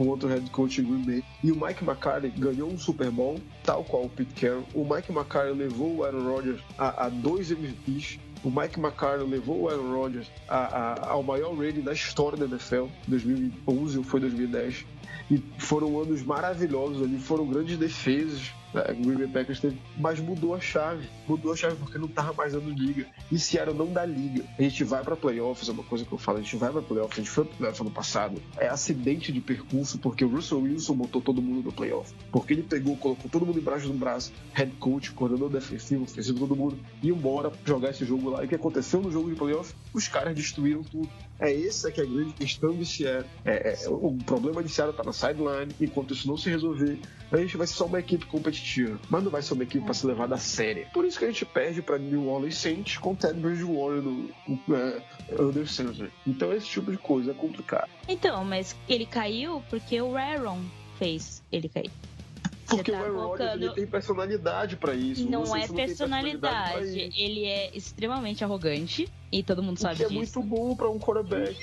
com outro head coach em Green Bay. E o Mike McCarthy ganhou um Super Bowl, tal qual o Pete Carroll. O Mike McCarthy levou o Aaron Rodgers a, a dois MVPs. O Mike McCarthy levou o Aaron Rodgers a, a, ao maior rating da história da NFL, 2011 ou foi 2010. E foram anos maravilhosos ali, foram grandes defesas é, o Green Bay Packers teve, mas mudou a chave. Mudou a chave porque não tava mais dando liga. E Seattle não dá liga. A gente vai para playoffs, é uma coisa que eu falo, a gente vai para playoffs, a gente foi para playoffs ano passado. É acidente de percurso porque o Russell Wilson botou todo mundo no playoff. Porque ele pegou, colocou todo mundo embaixo do braço, head coach, coordenador defensivo, ofensivo, todo mundo, e embora jogar esse jogo lá. E o que aconteceu no jogo de playoff? Os caras destruíram tudo. É essa que é a grande questão de Seattle. É, é, o problema de Seattle tá na sideline, enquanto isso não se resolver, a gente vai ser só uma equipe competitiva, mas não vai ser uma equipe para se levar da série. Por isso que a gente perde para New Orleans Saints com Ted Bridgewater no, é, Under Center. Então esse tipo de coisa é complicado. Então, mas ele caiu porque o Aaron fez ele cair. Porque tá o Aaron Rodgers tem personalidade para isso. Não é personalidade. personalidade ele é extremamente arrogante e todo mundo sabe que disso. é muito bom para um quarterback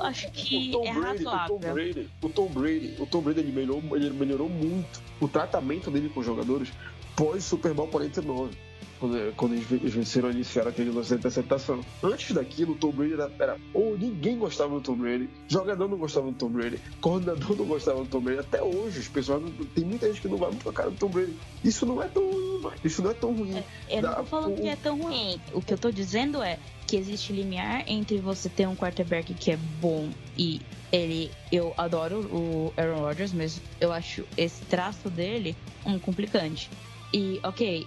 acho que o Tom é Brady, razoável. O Tom Brady, o Tom Brady, o Tom Brady ele melhorou, ele melhorou muito o tratamento dele com os jogadores pós Super Bowl 49. Quando, quando eles venceram iniciaram aquele lance da interceptação. Antes daquilo, o Tom Brady era, era. Ou ninguém gostava do Tom Brady, jogador não gostava do Tom Brady, coordenador não gostava do Tom Brady. Até hoje, os pessoal, tem muita gente que não vai muito pra cara do Tom Brady. Isso não é tão ruim, mano. Isso não é tão ruim. É, eu não tô falando o... que é tão ruim. O que eu tô dizendo é que existe limiar entre você ter um quarterback que é bom e ele. Eu adoro o Aaron Rodgers, mas eu acho esse traço dele um complicante. E, ok,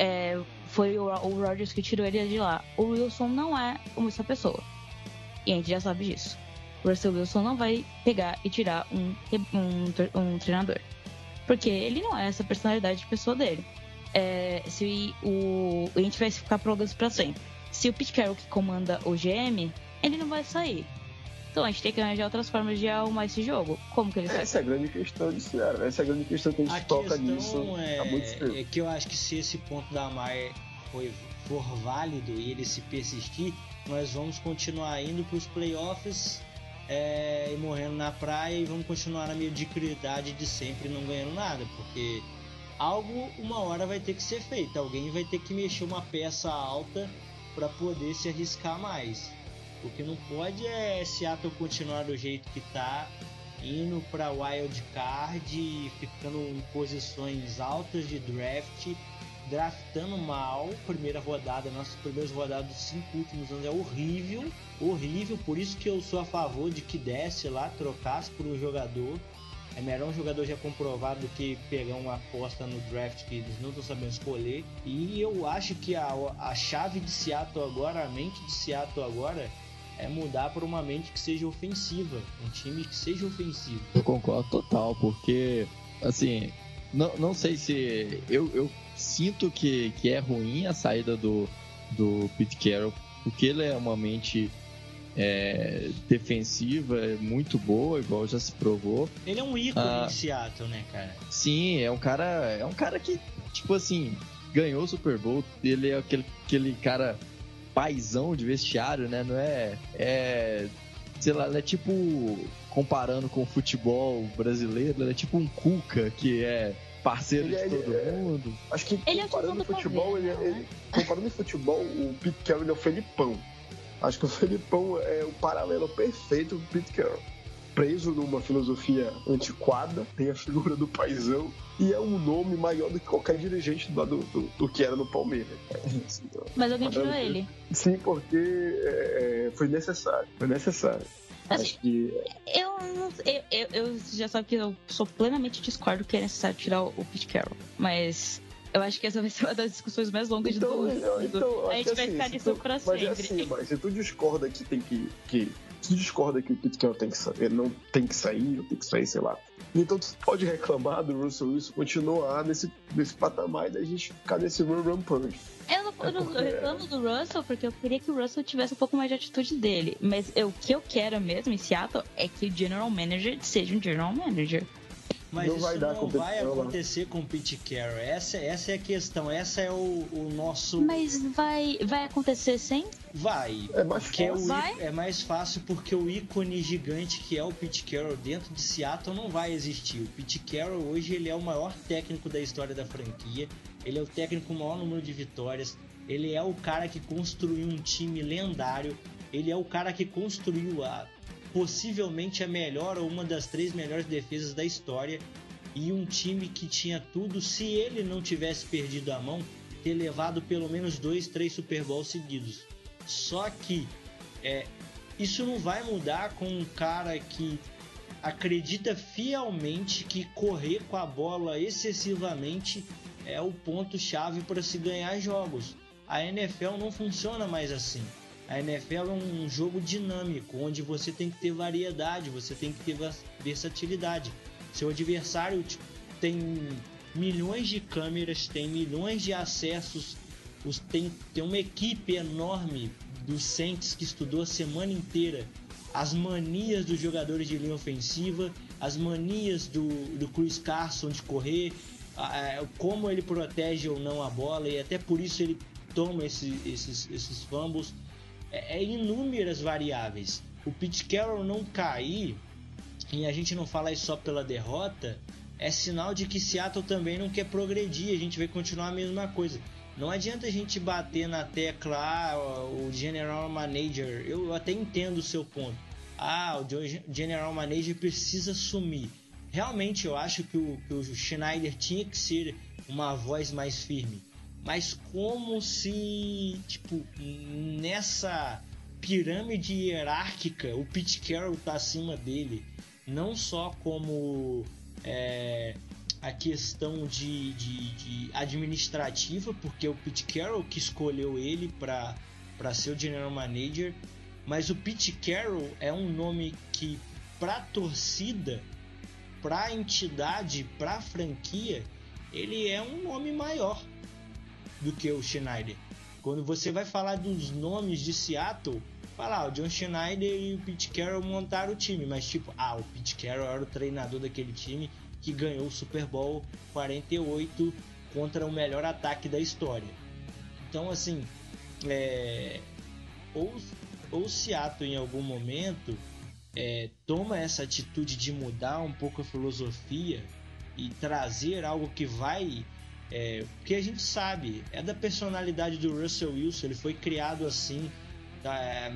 é, foi o, o Rodgers que tirou ele de lá. O Wilson não é essa pessoa. E a gente já sabe disso. O Russell Wilson não vai pegar e tirar um, um, um treinador. Porque ele não é essa personalidade de pessoa dele. É, se o, a gente vai ficar prolongando pra sempre. Se o Pete Carroll que comanda o GM, ele não vai sair. Então a gente tem que arranjar outras formas de arrumar esse jogo. Como que ele Essa é a grande questão de Seattle. Essa é a grande questão que a gente a toca nisso é, há muito tempo. É que eu acho que se esse ponto da Mar foi, for válido e ele se persistir, nós vamos continuar indo para os playoffs é, e morrendo na praia e vamos continuar na mediocridade de sempre não ganhando nada, porque algo uma hora vai ter que ser feito, alguém vai ter que mexer uma peça alta para poder se arriscar mais. O que não pode é Seattle continuar do jeito que tá, indo para wild card, ficando em posições altas de draft, draftando mal. Primeira rodada, nossas primeiras rodadas dos cinco últimos anos é horrível, horrível. Por isso que eu sou a favor de que desce lá, trocasse por um jogador. É melhor um jogador já comprovado do que pegar uma aposta no draft que eles não estão sabendo escolher. E eu acho que a, a chave de Seattle agora, a mente de Seattle agora, é mudar para uma mente que seja ofensiva, um time que seja ofensivo. Eu concordo total, porque assim, não, não sei se eu, eu sinto que, que é ruim a saída do, do Pete Carroll, porque ele é uma mente é, defensiva, é muito boa, igual já se provou. Ele é um ícone ah, em Seattle, né, cara? Sim, é um cara, é um cara que, tipo assim, ganhou o Super Bowl, ele é aquele, aquele cara paizão de vestiário, né? Não é. É. Sei lá, é tipo. Comparando com o futebol brasileiro, ele é tipo um Cuca que é parceiro ele, de todo é, mundo. Acho que ele comparando é futebol, ele, ele, né? comparando em futebol, o Pete Carroll é o Felipão. Acho que o Felipão é o paralelo perfeito do Pete Carroll preso numa filosofia antiquada, tem a figura do paizão e é um nome maior do que qualquer dirigente do, do, do que era no Palmeiras. Mas alguém tirou ele? Sim, porque é, é, foi necessário. Foi necessário. Assim, Acho que. Eu, eu, eu, já sabe que eu sou plenamente discordo que é necessário tirar o, Pete Carroll. Mas eu acho que essa vai ser uma das discussões mais longas então, de tudo. Então, a gente vai assim, ficar nisso pra mas sempre. É assim, mas se tu discorda que tem que, que tu discorda que o Pete Carroll tem que sair, não tem que sair, tem que sair, sei lá. Então tu pode reclamar do Russell Wilson continuar nesse, nesse patamar da gente ficar nesse run run punch. Eu não, eu não é reclamo do Russell porque eu queria que o Russell tivesse um pouco mais de atitude dele. Mas eu, o que eu quero mesmo em Seattle é que o General Manager seja um General Manager. Mas não isso vai não vai acontecer com o Pete Carroll. Essa, essa é a questão, essa é o, o nosso. Mas vai, vai acontecer sem? Vai. É mais fácil. É, vai? é mais fácil porque o ícone gigante que é o Pete Carroll dentro de Seattle não vai existir. O Pete Carroll hoje ele é o maior técnico da história da franquia. Ele é o técnico com o maior número de vitórias. Ele é o cara que construiu um time lendário. Ele é o cara que construiu a possivelmente a melhor ou uma das três melhores defesas da história e um time que tinha tudo, se ele não tivesse perdido a mão, ter levado pelo menos dois, três Super Bowls seguidos. Só que é, isso não vai mudar com um cara que acredita fielmente que correr com a bola excessivamente é o ponto chave para se ganhar jogos. A NFL não funciona mais assim. A NFL é um jogo dinâmico, onde você tem que ter variedade, você tem que ter versatilidade. Seu adversário tem milhões de câmeras, tem milhões de acessos, os, tem, tem uma equipe enorme dos Saints que estudou a semana inteira as manias dos jogadores de linha ofensiva, as manias do, do Chris Carson de correr, como ele protege ou não a bola, e até por isso ele toma esse, esses, esses fumbles é, é inúmeras variáveis. O Pete Carroll não cair, e a gente não fala isso só pela derrota, é sinal de que Seattle também não quer progredir, a gente vai continuar a mesma coisa. Não adianta a gente bater na tecla, ah, o General Manager. Eu até entendo o seu ponto. Ah, o General Manager precisa sumir. Realmente eu acho que o, que o Schneider tinha que ser uma voz mais firme. Mas como se, tipo, nessa pirâmide hierárquica, o Pete Carroll tá acima dele. Não só como é, a questão de, de, de, administrativa, porque o Pete Carroll que escolheu ele para ser o General Manager, mas o Pete Carroll é um nome que, para torcida, para entidade, para franquia, ele é um nome maior do que o Schneider. Quando você vai falar dos nomes de Seattle, fala, ah, o John Schneider e o Pete Carroll montaram o time, mas tipo, ah, o Pete Carroll era o treinador daquele time que ganhou o Super Bowl 48 contra o melhor ataque da história. Então, assim, é... ou, ou Seattle em algum momento é, toma essa atitude de mudar um pouco a filosofia e trazer algo que vai. É, porque a gente sabe, é da personalidade do Russell Wilson, ele foi criado assim. Tá, é,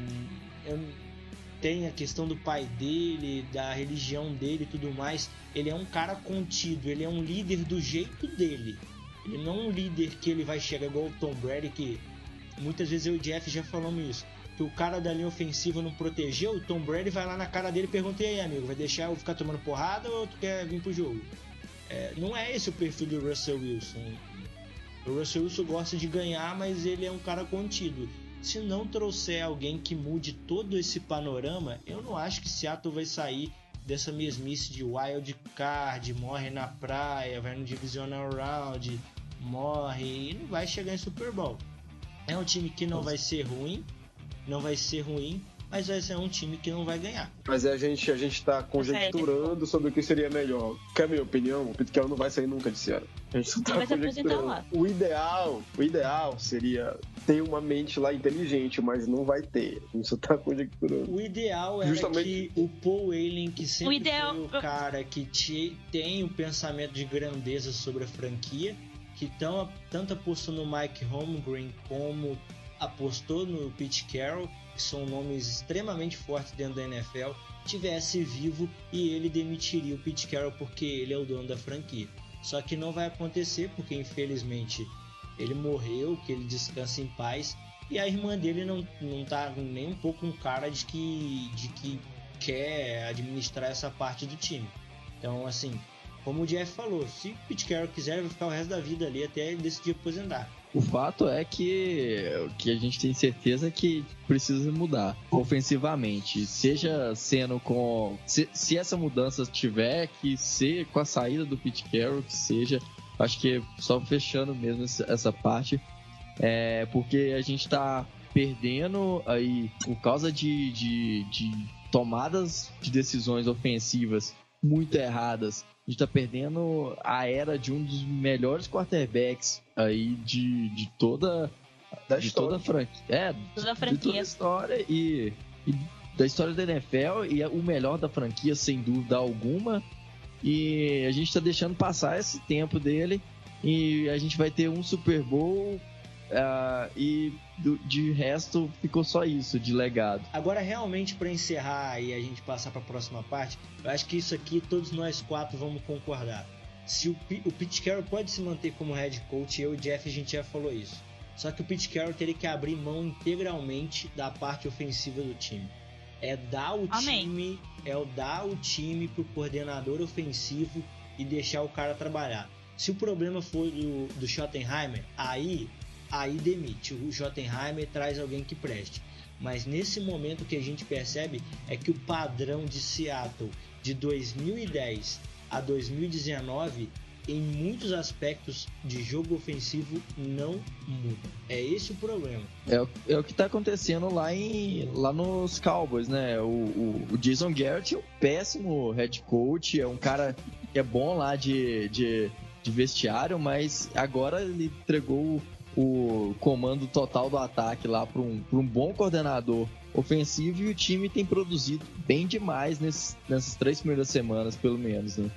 tem a questão do pai dele, da religião dele e tudo mais. Ele é um cara contido, ele é um líder do jeito dele. Ele não é um líder que ele vai chegar igual o Tom Brady, que muitas vezes eu e o Jeff já falamos isso que o cara da linha ofensiva não protegeu, o Tom Brady vai lá na cara dele e pergunta: e aí, amigo, vai deixar eu ficar tomando porrada ou tu quer vir pro jogo? É, não é esse o perfil do Russell Wilson. O Russell Wilson gosta de ganhar, mas ele é um cara contido. Se não trouxer alguém que mude todo esse panorama, eu não acho que Seattle vai sair dessa mesmice de wild card, morre na praia, vai no divisional round, morre e não vai chegar em Super Bowl. É um time que não vai ser ruim, não vai ser ruim, mas vai ser um time que não vai ganhar. Mas a gente, a gente tá conjecturando sobre o que seria melhor. Quer a minha opinião? O Pete Carroll não vai sair nunca de Seattle. A gente só tá vai conjecturando. O ideal, o ideal seria ter uma mente lá inteligente, mas não vai ter. A gente só tá conjecturando. O ideal é Justamente... que o Paul Allen, que sempre o ideal... foi o cara que te, tem o um pensamento de grandeza sobre a franquia, que tão, tanto apostou no Mike Holmgren como apostou no Pete Carroll, que são nomes extremamente fortes dentro da NFL, tivesse vivo e ele demitiria o Pete Carroll porque ele é o dono da franquia. Só que não vai acontecer porque infelizmente ele morreu, que ele descansa em paz e a irmã dele não, não tá nem um pouco com cara de que, de que quer administrar essa parte do time. Então, assim, como o Jeff falou, se o Pete Carroll quiser, vai ficar o resto da vida ali até ele decidir aposentar. O fato é que, que a gente tem certeza que precisa mudar ofensivamente. Seja sendo com. Se, se essa mudança tiver que ser com a saída do Pete Carroll, que seja. Acho que só fechando mesmo essa parte. É porque a gente está perdendo aí por causa de, de, de tomadas de decisões ofensivas muito erradas a gente tá perdendo a era de um dos melhores quarterbacks aí de, de toda da de história. toda a franquia. É, toda a franquia. De toda a história e, e, da história da NFL e é o melhor da franquia sem dúvida alguma. E a gente tá deixando passar esse tempo dele e a gente vai ter um Super Bowl Uh, e do, de resto ficou só isso de legado. Agora realmente para encerrar e a gente passar para a próxima parte, eu acho que isso aqui todos nós quatro vamos concordar. Se o, o Pete Carroll pode se manter como head coach, eu e o Jeff a gente já falou isso. Só que o Pete Carroll teria que abrir mão integralmente da parte ofensiva do time. É dar o Amém. time, é o dar o time pro coordenador ofensivo e deixar o cara trabalhar. Se o problema for do, do Schottenheimer, aí aí demite. O Schottenheimer traz alguém que preste. Mas nesse momento o que a gente percebe é que o padrão de Seattle de 2010 a 2019 em muitos aspectos de jogo ofensivo não muda. É esse o problema. É, é o que está acontecendo lá, em, lá nos Cowboys, né? O, o, o, Jason Garrett é um péssimo head coach, é um cara que é bom lá de, de, de vestiário, mas agora ele entregou o comando total do ataque lá para um, um bom coordenador ofensivo e o time tem produzido bem demais nesse, nessas três primeiras semanas, pelo menos, né?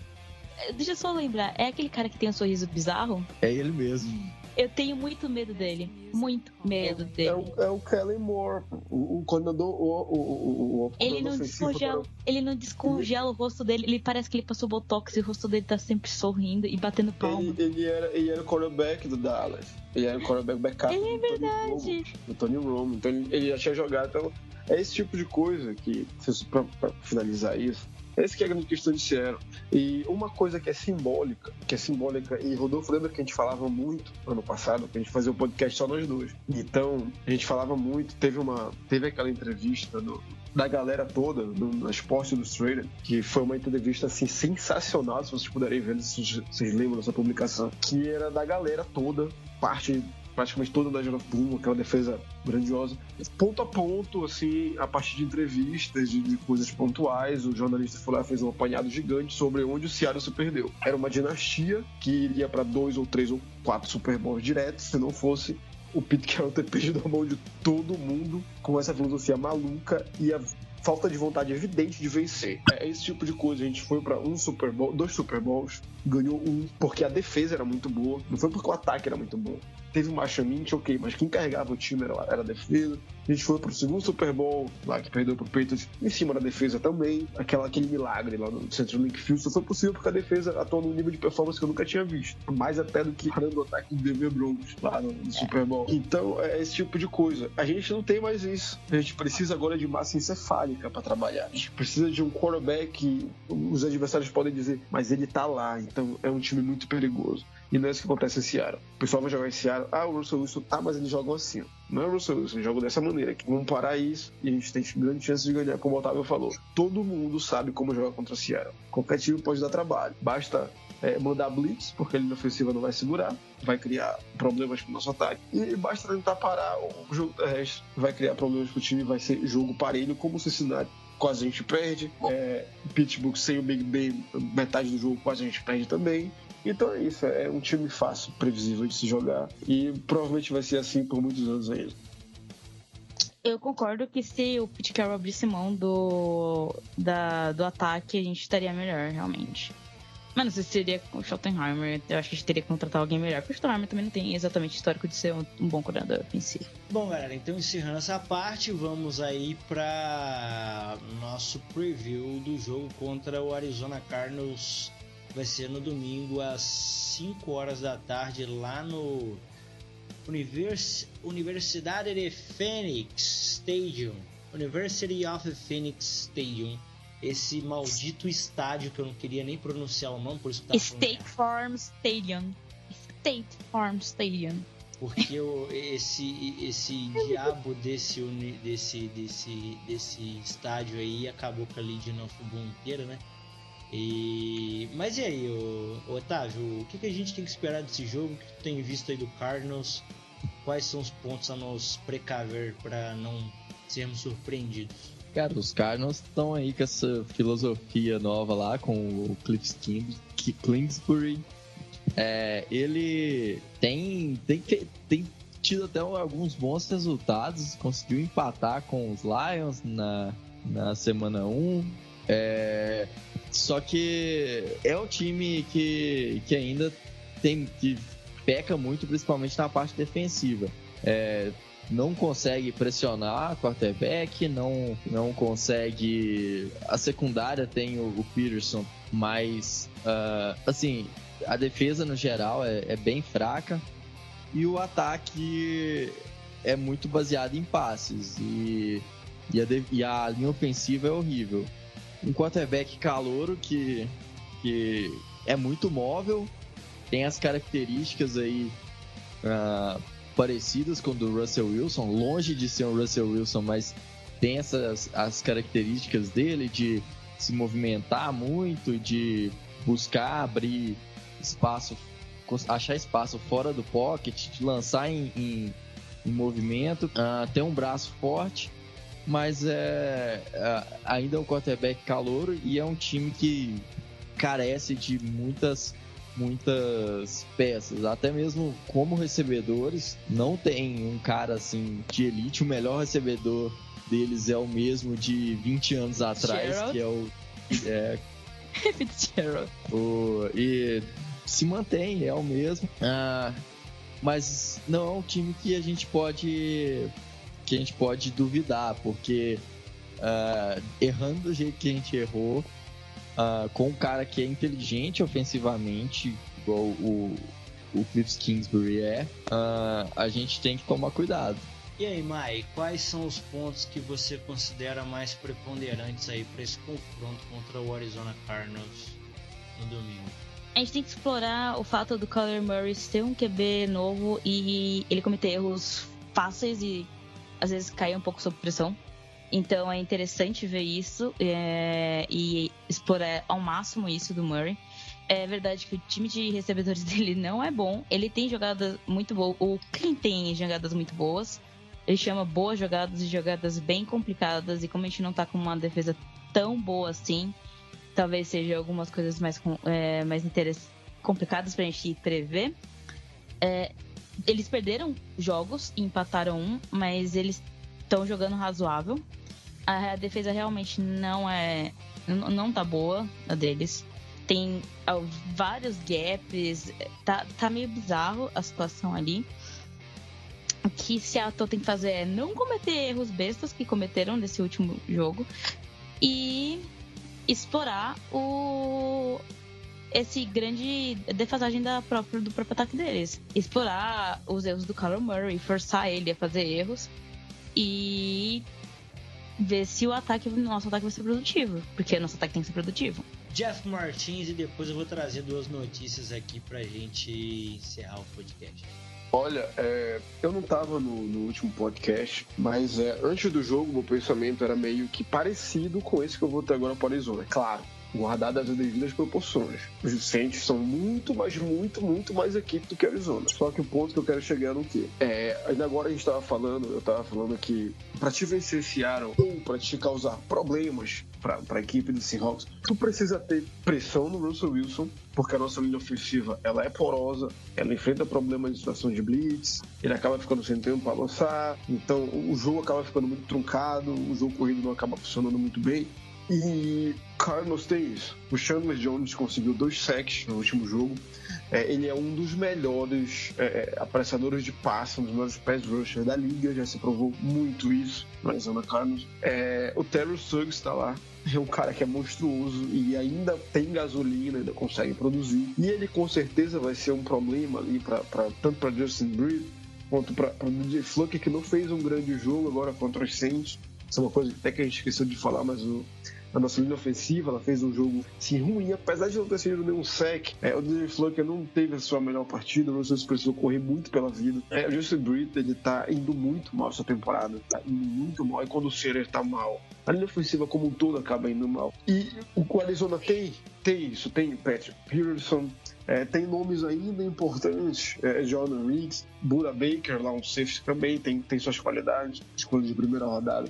É, deixa eu só lembrar, é aquele cara que tem um sorriso bizarro? É ele mesmo. Eu tenho muito medo dele. Muito medo dele. É o, é o Kellen Moore, o, o coordenador. O, o, o, o ele não descongela, para- ele não descongela o rosto dele. Ele parece que ele passou botox e o rosto dele tá sempre sorrindo e batendo palma. Ele, ele, era, ele era o quarterback do Dallas. Ele era o quarterback backup Ele é do Tony verdade. Romo, do Tony Romo. Então ele, ele já tinha jogado. Então é esse tipo de coisa que, pra, pra finalizar isso, essa que é a grande questão de Seattle. E uma coisa que é simbólica, que é simbólica, e Rodolfo lembra que a gente falava muito ano passado, que a gente fazia o podcast só nós dois. Então, a gente falava muito, teve uma. Teve aquela entrevista do, da galera toda no, no Esporte Illustrated, que foi uma entrevista assim sensacional, se vocês puderem ver, se vocês- lembram dessa publicação, que era da galera toda, parte praticamente toda da Jura Puma, aquela defesa grandiosa, ponto a ponto, assim, a partir de entrevistas, de, de coisas pontuais, o jornalista foi lá fez um apanhado gigante sobre onde o Seattle se perdeu. Era uma dinastia que iria para dois ou três ou quatro Super Bowls diretos, se não fosse o Pete Carroll ter perdido a mão de todo mundo com essa filosofia maluca e a falta de vontade evidente de vencer. É esse tipo de coisa. A gente foi para um Super Bowl, dois Super Bowls, ganhou um porque a defesa era muito boa, não foi porque o ataque era muito bom. Teve Marshall Lynch, ok, mas quem carregava o time era, era a defesa. A gente foi pro segundo Super Bowl, lá que perdeu pro Patriots, em cima da defesa também. Aquela, aquele milagre lá no Central Link Field só foi possível porque a defesa atuou num nível de performance que eu nunca tinha visto. Mais até do que parando o ataque do Denver Broncos lá no, no Super Bowl. Então, é esse tipo de coisa. A gente não tem mais isso. A gente precisa agora de massa encefálica para trabalhar. A gente precisa de um quarterback os adversários podem dizer, mas ele tá lá, então é um time muito perigoso. E não é isso que acontece em Seattle. O pessoal vai jogar em Seattle, ah, o Russell Wilson, tá, mas eles jogam assim. Não é o Russell Wilson, eles jogam dessa maneira. aqui. Vamos parar isso e a gente tem grande chance de ganhar, como o Otávio falou. Todo mundo sabe como jogar contra o Seattle. Qualquer time pode dar trabalho. Basta é, mandar blitz, porque a linha ofensiva não vai segurar, vai criar problemas pro nosso ataque. E basta tentar parar o jogo terrestre, vai criar problemas pro time, vai ser jogo parelho, como o Cincinnati quase a gente perde. É, Pittsburgh sem o Big Ben, metade do jogo quase a gente perde também. Então é isso, é um time fácil, previsível de se jogar e provavelmente vai ser assim por muitos anos ainda. Eu concordo que se o Pete Carroll abrisse mão do, da, do ataque, a gente estaria melhor, realmente. Mas não sei se seria com o Schottenheimer. Eu acho que a gente teria que contratar alguém melhor. Porque o Schottenheimer também não tem exatamente histórico de ser um, um bom coordenador ofensivo. Bom, galera, então encerrando essa parte, vamos aí para nosso preview do jogo contra o Arizona Cardinals. Vai ser no domingo às 5 horas da tarde lá no Univers... Universidade de Phoenix Stadium. University of Phoenix Stadium. Esse maldito estádio que eu não queria nem pronunciar o nome, por isso que tá falando State Farm Stadium. State Farm Stadium. porque eu, esse esse diabo desse desse desse desse estádio aí acabou com a não futebol inteira, né? E mas e aí, ô Otávio, o que, que a gente tem que esperar desse jogo? O que tu tem visto aí do Cardinals? Quais são os pontos a nos precaver para não sermos surpreendidos? Cara, os Cardinals estão aí com essa filosofia nova lá com o Cliff Kings- Ki- Kingsbury. É, ele tem, tem, tem tido até alguns bons resultados, conseguiu empatar com os Lions na, na semana 1. É, só que é um time que, que ainda tem que peca muito, principalmente na parte defensiva. É, não consegue pressionar quarterback, não, não consegue. A secundária tem o, o Peterson, mas ah, assim, a defesa no geral é, é bem fraca e o ataque é muito baseado em passes e, e, a, e a linha ofensiva é horrível. Um quarterback calouro que, que é muito móvel, tem as características aí ah, parecidas com o do Russell Wilson, longe de ser um Russell Wilson, mas tem essas as características dele de se movimentar muito, de buscar abrir espaço, achar espaço fora do pocket, de lançar em, em- em movimento, Ah, tem um braço forte, mas é, é, ainda é um quarterback calouro e é um time que carece de muitas muitas peças, até mesmo como recebedores, não tem um cara assim de elite, o melhor recebedor deles é o mesmo de 20 anos atrás, Gerald. que é o é, Fitzgerald. o, e se mantém, é o mesmo. Ah, mas não é um time que a gente pode que a gente pode duvidar, porque uh, errando do jeito que a gente errou, uh, com um cara que é inteligente ofensivamente, igual o, o Cliff Kingsbury é, uh, a gente tem que tomar cuidado. E aí, Mai, quais são os pontos que você considera mais preponderantes aí para esse confronto contra o Arizona Cardinals no domingo? A gente tem que explorar o fato do Kyler Murray ter um QB novo e ele cometer erros fáceis e às vezes cair um pouco sob pressão. Então é interessante ver isso é, e explorar ao máximo isso do Murray. É verdade que o time de recebedores dele não é bom. Ele tem jogadas muito boas. O Clint tem jogadas muito boas. Ele chama boas jogadas e jogadas bem complicadas. E como a gente não tá com uma defesa tão boa assim, talvez seja algumas coisas mais, é, mais complicadas pra gente prever. É, eles perderam jogos empataram um, mas eles estão jogando razoável. A defesa realmente não é. não tá boa, a deles. Tem vários gaps. Tá, tá meio bizarro a situação ali. O que Seattle tem que fazer é não cometer erros bestas que cometeram nesse último jogo e explorar o esse grande defasagem da própria, do próprio ataque deles. Explorar os erros do Kyler Murray, forçar ele a fazer erros e ver se o ataque, o nosso ataque vai ser produtivo, porque o nosso ataque tem que ser produtivo. Jeff Martins e depois eu vou trazer duas notícias aqui pra gente encerrar o podcast. Olha, é, eu não estava no, no, último podcast, mas é, antes do jogo, meu pensamento era meio que parecido com esse que eu vou ter agora para Arizona. Claro, guardadas as devidas proporções. Os Saints são muito, mas muito, muito mais equipe do que a Arizona. Só que o ponto que eu quero chegar no que? É, ainda agora a gente estava falando, eu estava falando que para te vencer Seattle ou para te causar problemas para a equipe do Seahawks, tu precisa ter pressão no Russell Wilson, porque a nossa linha ofensiva ela é porosa, ela enfrenta problemas de situação de blitz, ele acaba ficando sem tempo para lançar, então o jogo acaba ficando muito truncado, o jogo corrido não acaba funcionando muito bem. E Carlos tem isso. O Chandler Jones conseguiu dois sacks no último jogo. É, ele é um dos melhores é, é apressadores de passe, um dos melhores pass rushers da liga. Já se provou muito isso no Arizona Cardinals. É, o Terrell Suggs está lá. É um cara que é monstruoso e ainda tem gasolina, ainda consegue produzir. E ele com certeza vai ser um problema ali, pra, pra tanto para Justin Breed quanto para o DJ Fluke, que não fez um grande jogo agora contra os Saints. Isso é uma coisa até que a gente esqueceu de falar, mas o a nossa linha ofensiva, ela fez um jogo assim, ruim, apesar de não ter sido nenhum sec. É, o DJ Flucker não teve a sua melhor partida, o Russell precisou correr muito pela vida. É, o Justin Britt, ele tá indo muito mal essa temporada, tá indo muito mal, e quando o Scherer tá mal, a linha ofensiva como um todo acaba indo mal. E o Arizona tem, tem isso, tem Patrick Peterson, é, tem nomes ainda importantes, é, Jordan Riggs, Buda Baker, lá um safety também tem, tem suas qualidades, escolha de primeira rodada.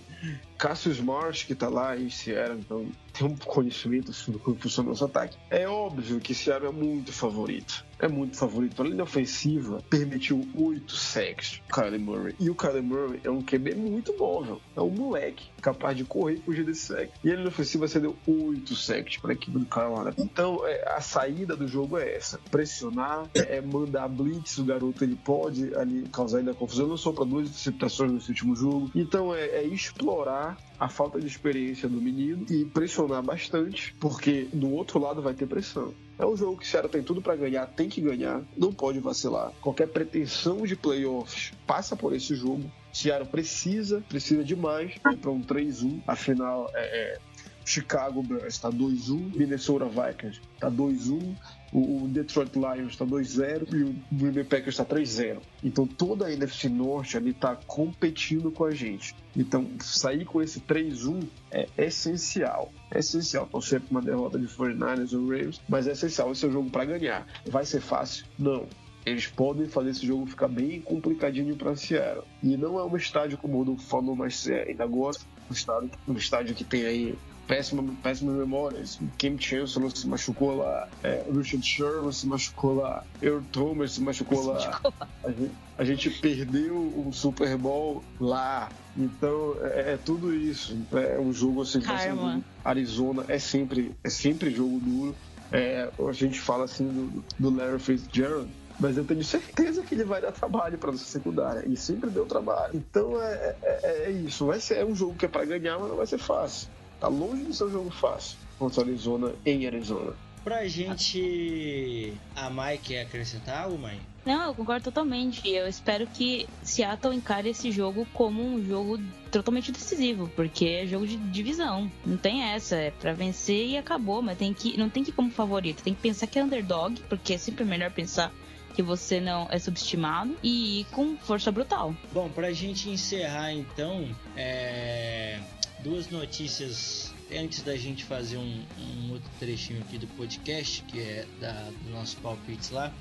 Cassius Marsh, que tá lá em Seattle, então um conhecimento do como funciona o nosso ataque. É óbvio que Seattle é muito favorito. É muito favorito. A linha ofensiva permitiu oito sacks Kyler Murray. E o Kyler Murray é um QB muito móvel. É um moleque capaz de correr e fugir desse sack. E a linha ofensiva cedeu oito sacks para a equipe do Carolina. Então, é, a saída do jogo é essa. Pressionar, é, é mandar blitz. O garoto ele pode ali causar ainda confusão. Não só para duas interceptações nesse último jogo. Então, é, é explorar a falta de experiência do menino e pressionar bastante, porque do outro lado vai ter pressão. É um jogo que o Ceará tem tudo para ganhar, tem que ganhar, não pode vacilar. Qualquer pretensão de playoffs passa por esse jogo. Ceará precisa, precisa demais para um 3-1. Afinal, é, é, Chicago Bears está 2-1, Minnesota Vikings está 2-1, o Detroit Lions está 2-0 e o Green Bay Packers está 3-0. Então toda a NFC Norte ali está competindo com a gente. Então sair com esse 3-1 é essencial. É essencial. Torcer para uma derrota de 49ers ou Rams, mas é essencial esse é o jogo para ganhar. Vai ser fácil? Não eles podem fazer esse jogo ficar bem complicadinho para Seattle. E não é um estádio como o do falou, mas é, ainda agora um estádio, um estádio que tem aí péssima, péssima memória. Kim Chancellor se machucou lá, é, Richard Sherman se machucou lá, Earl Thomas se machucou se lá. Machucou. A, gente, a, gente, perdeu o Super Bowl lá. Então é, é tudo isso. É um jogo assim, assim Arizona é sempre, é sempre jogo duro. É, a gente fala assim do, do Larry Fitzgerald mas eu tenho certeza que ele vai dar trabalho para nossa secundária. E sempre deu trabalho. Então é, é, é isso. Vai ser é um jogo que é para ganhar, mas não vai ser fácil. Tá longe de ser um jogo fácil contra o Arizona em Arizona. Pra gente. A Mai quer acrescentar algo, Mai? Não, eu concordo totalmente. Eu espero que Seattle encare esse jogo como um jogo totalmente decisivo, porque é jogo de divisão. Não tem essa, é para vencer e acabou, mas tem que não tem que ir como favorito, tem que pensar que é underdog, porque é sempre melhor pensar que você não é subestimado e ir com força brutal. Bom, pra gente encerrar então, é... duas notícias antes da gente fazer um, um, outro trechinho aqui do podcast, que é da, do nosso palpites lá.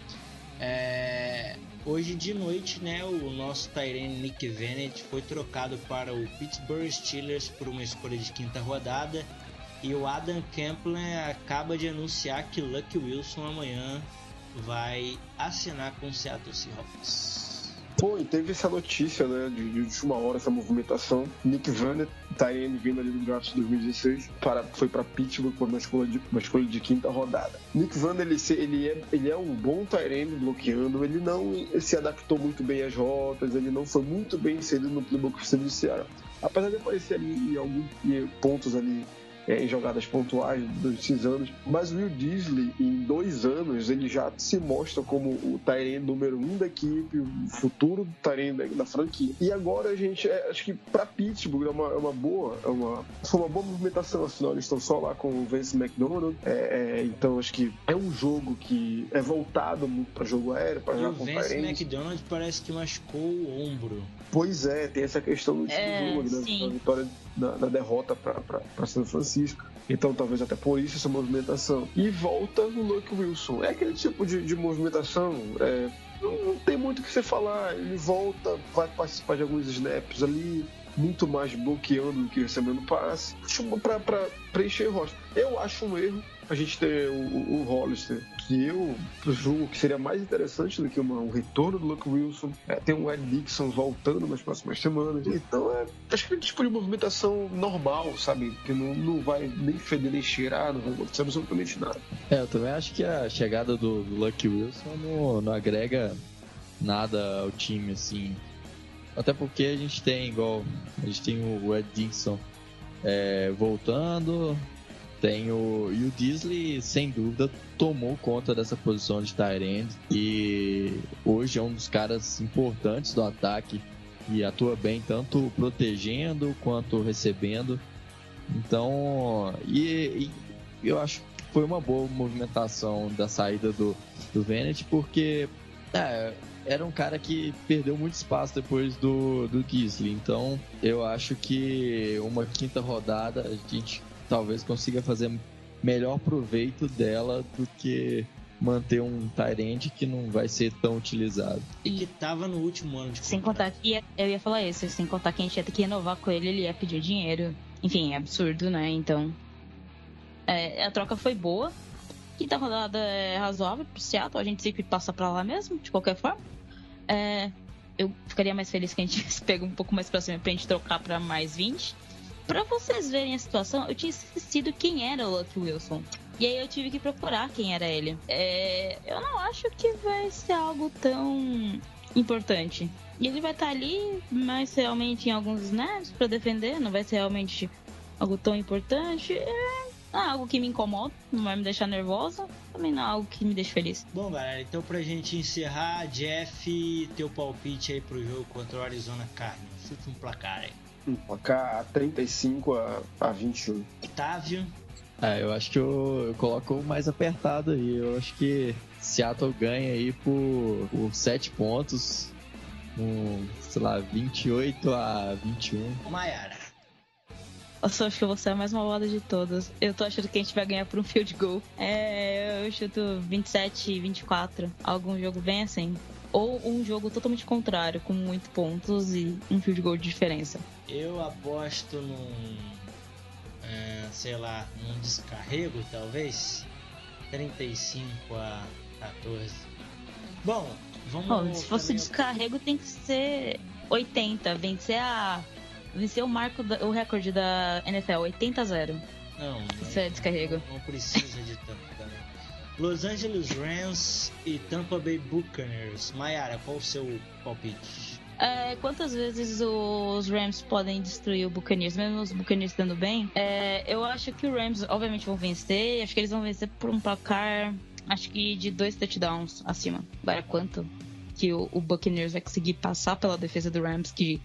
É, hoje de noite, né, o nosso Tyrene Nick Vennett foi trocado para o Pittsburgh Steelers por uma escolha de quinta rodada e o Adam Campbell acaba de anunciar que Lucky Wilson amanhã vai assinar com o Seattle Seahawks. Pô, e teve essa notícia, né, de, de última hora, essa movimentação. Nick Vanner, Tyrene vindo ali do draft de 2016, para, foi para Pittsburgh por uma escolha, de, uma escolha de quinta rodada. Nick Vanner, ele, ele, é, ele é um bom Tyrene bloqueando, ele não se adaptou muito bem às rotas, ele não foi muito bem inserido no playbook do Seattle. Apesar de aparecer ali em alguns pontos ali é, em jogadas pontuais desses anos. Mas o Will Disley, em dois anos, ele já se mostra como o Tyrene número um da equipe, o futuro Tyrene da, da franquia. E agora a gente, é, acho que para Pittsburgh é uma, é uma boa, é uma, foi uma boa movimentação, afinal eles estão só lá com o Vince McDonald, é, é, então acho que é um jogo que é voltado muito para jogo aéreo, para jogar com o Vince McDonald parece que machucou o ombro. Pois é, tem essa questão do é, jogo, né, da vitória da derrota para São Francisco. Então talvez até por isso essa movimentação. E volta o Luke Wilson. É aquele tipo de, de movimentação. É, não, não, tem muito o que você falar. Ele volta, vai participar de alguns snaps ali, muito mais bloqueando do que recebendo passe, para preencher o rosto. Eu acho um erro a gente ter o, o, o Hollister, que eu julgo que seria mais interessante do que uma, um retorno do Luke Wilson. É, tem o Ed Dixon voltando nas próximas semanas. Então, é, acho que é tipo de movimentação normal, sabe? Que não, não vai nem feder nem cheirar, não vai acontecer absolutamente nada. É, eu também acho que a chegada do, do Luke Wilson não, não agrega nada ao time, assim. Até porque a gente tem, igual, a gente tem o Ed Dixon é, voltando, tem o, e o Disley, sem dúvida, tomou conta dessa posição de tight e hoje é um dos caras importantes do ataque e atua bem tanto protegendo quanto recebendo. Então, e, e eu acho que foi uma boa movimentação da saída do, do Venet, porque é, era um cara que perdeu muito espaço depois do, do Gisley. Então, eu acho que uma quinta rodada a gente talvez consiga fazer melhor proveito dela do que manter um Tyrande que não vai ser tão utilizado. E que tava no último ano de Sem contar que ia, eu ia falar isso, sem contar que a gente ia ter que renovar com ele, ele ia pedir dinheiro. Enfim, é absurdo, né? Então. É, a troca foi boa. Quinta rodada é razoável pro Seattle, a gente sempre passa pra lá mesmo, de qualquer forma. É, eu ficaria mais feliz que a gente pegue um pouco mais pra cima pra gente trocar pra mais 20. Pra vocês verem a situação, eu tinha esquecido quem era o Lucky Wilson. E aí eu tive que procurar quem era ele. É, eu não acho que vai ser algo tão importante. E ele vai estar tá ali, mas realmente em alguns snaps para defender, não vai ser realmente algo tão importante. É é algo que me incomoda, não vai me deixar nervosa, também não é algo que me deixa feliz. Bom, galera, então pra gente encerrar, Jeff, teu palpite aí pro jogo contra o Arizona Cardinals. Chute um placar aí. Um placar 35 a, a 21. Otávio. Ah, eu acho que eu, eu coloco mais apertado aí. Eu acho que Seattle ganha aí por, por 7 pontos. Um, sei lá, 28 a 21. Maiara. Eu acho que você é a mais malvada de todas. Eu tô achando que a gente vai ganhar por um field goal. É, eu chuto 27, 24. Algum jogo bem assim. Ou um jogo totalmente contrário, com muitos pontos e um field goal de diferença. Eu aposto num. É, sei lá, num descarrego, talvez. 35 a 14. Bom, vamos. Bom, se fosse descarrego, tem que ser 80. Vencer a. Vencer o marco, da, o recorde da NFL, 80 a 0. Não, Isso é descarrego. Não precisa de tanto, galera. Los Angeles Rams e Tampa Bay Buccaneers. Mayara, qual o seu palpite? É, quantas vezes os Rams podem destruir o Buccaneers, mesmo os Buccaneers estando bem? É, eu acho que os Rams, obviamente, vão vencer. Acho que eles vão vencer por um placar, acho que de dois touchdowns acima. Agora, quanto que o, o Buccaneers vai conseguir passar pela defesa do Rams, que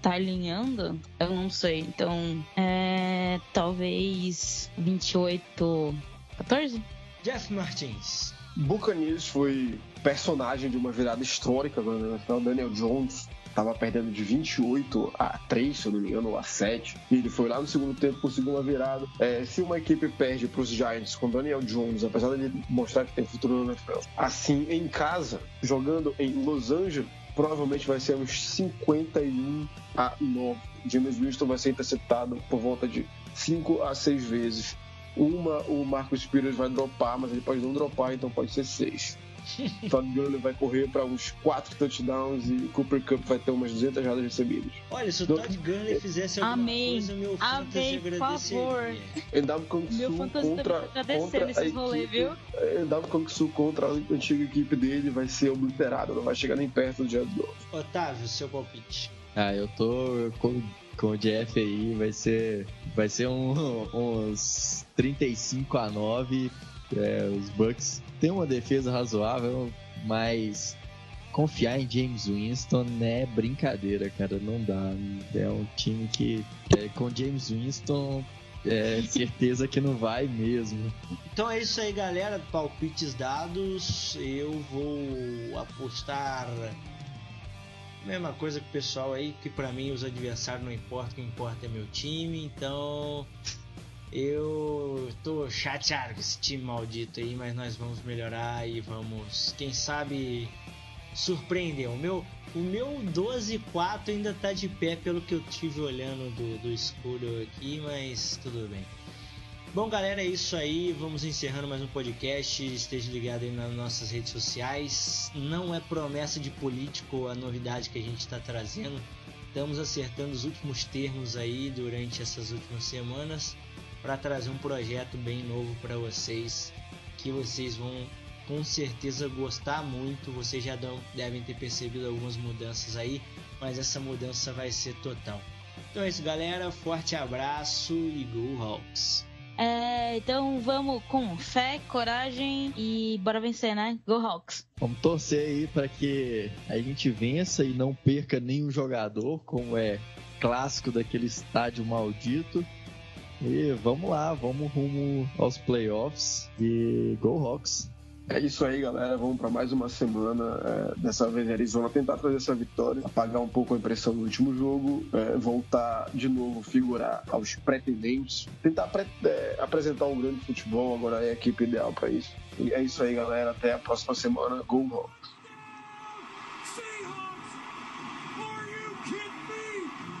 tá alinhando, eu não sei. Então, é, talvez 28, 14? Jeff Martins. Buccaneers foi personagem de uma virada histórica no NFL. Daniel Jones estava perdendo de 28 a 3, se eu não me engano, ou a 7. E ele foi lá no segundo tempo, conseguiu uma virada. É, se uma equipe perde para os Giants com Daniel Jones, apesar de mostrar que tem futuro no NFL, assim em casa, jogando em Los Angeles, provavelmente vai ser uns 51 a 9. James Winston vai ser interceptado por volta de 5 a 6 vezes. Uma o Marcos Pires vai dropar, mas ele pode não dropar, então pode ser 6. Todd Gurley vai correr para uns 4 touchdowns e Cooper Cup vai ter umas 200 jardas recebidas. Olha, se o Todd Gurley fizesse alguma Amém. coisa, meu fantasy Amém, por favor. Endam Kong Meu Su fantasy contra, contra a esses rolês, equipe. viu? Endam Kong Su contra a antiga equipe dele vai ser obliterado, não vai chegar nem perto do Jared Goff. Otávio, seu palpite. Ah, eu tô com, com o Jeff aí, vai ser, vai ser um- uns 35 a 9. É, os Bucks têm uma defesa razoável, mas confiar em James Winston é brincadeira, cara, não dá. É um time que é, com James Winston é certeza que não vai mesmo. Então é isso aí, galera. Palpites dados. Eu vou apostar. Mesma coisa que o pessoal aí, que pra mim os adversários não importam, o que importa é meu time. Então eu tô chateado com esse time maldito aí, mas nós vamos melhorar e vamos, quem sabe, surpreender. O meu, o meu 12-4 ainda tá de pé pelo que eu tive olhando do, do escuro aqui, mas tudo bem. Bom, galera, é isso aí. Vamos encerrando mais um podcast. Esteja ligado aí nas nossas redes sociais. Não é promessa de político a novidade que a gente está trazendo. Estamos acertando os últimos termos aí durante essas últimas semanas para trazer um projeto bem novo para vocês que vocês vão com certeza gostar muito. Vocês já devem ter percebido algumas mudanças aí, mas essa mudança vai ser total. Então é isso, galera. Forte abraço e Go Hawks! É, então vamos com fé, coragem e bora vencer, né? Go Hawks. Vamos torcer aí para que a gente vença e não perca nenhum jogador, como é clássico daquele estádio maldito. E vamos lá, vamos rumo aos playoffs e Go Hawks. É isso aí, galera. Vamos para mais uma semana. É, dessa vez, Arizona tentar trazer essa vitória, apagar um pouco a impressão do último jogo, é, voltar de novo, figurar aos pretendentes, tentar pre- é, apresentar um grande futebol. Agora é a equipe ideal para isso. E é isso aí, galera. Até a próxima semana. Go Hawks! Seahawks! Are you kidding me?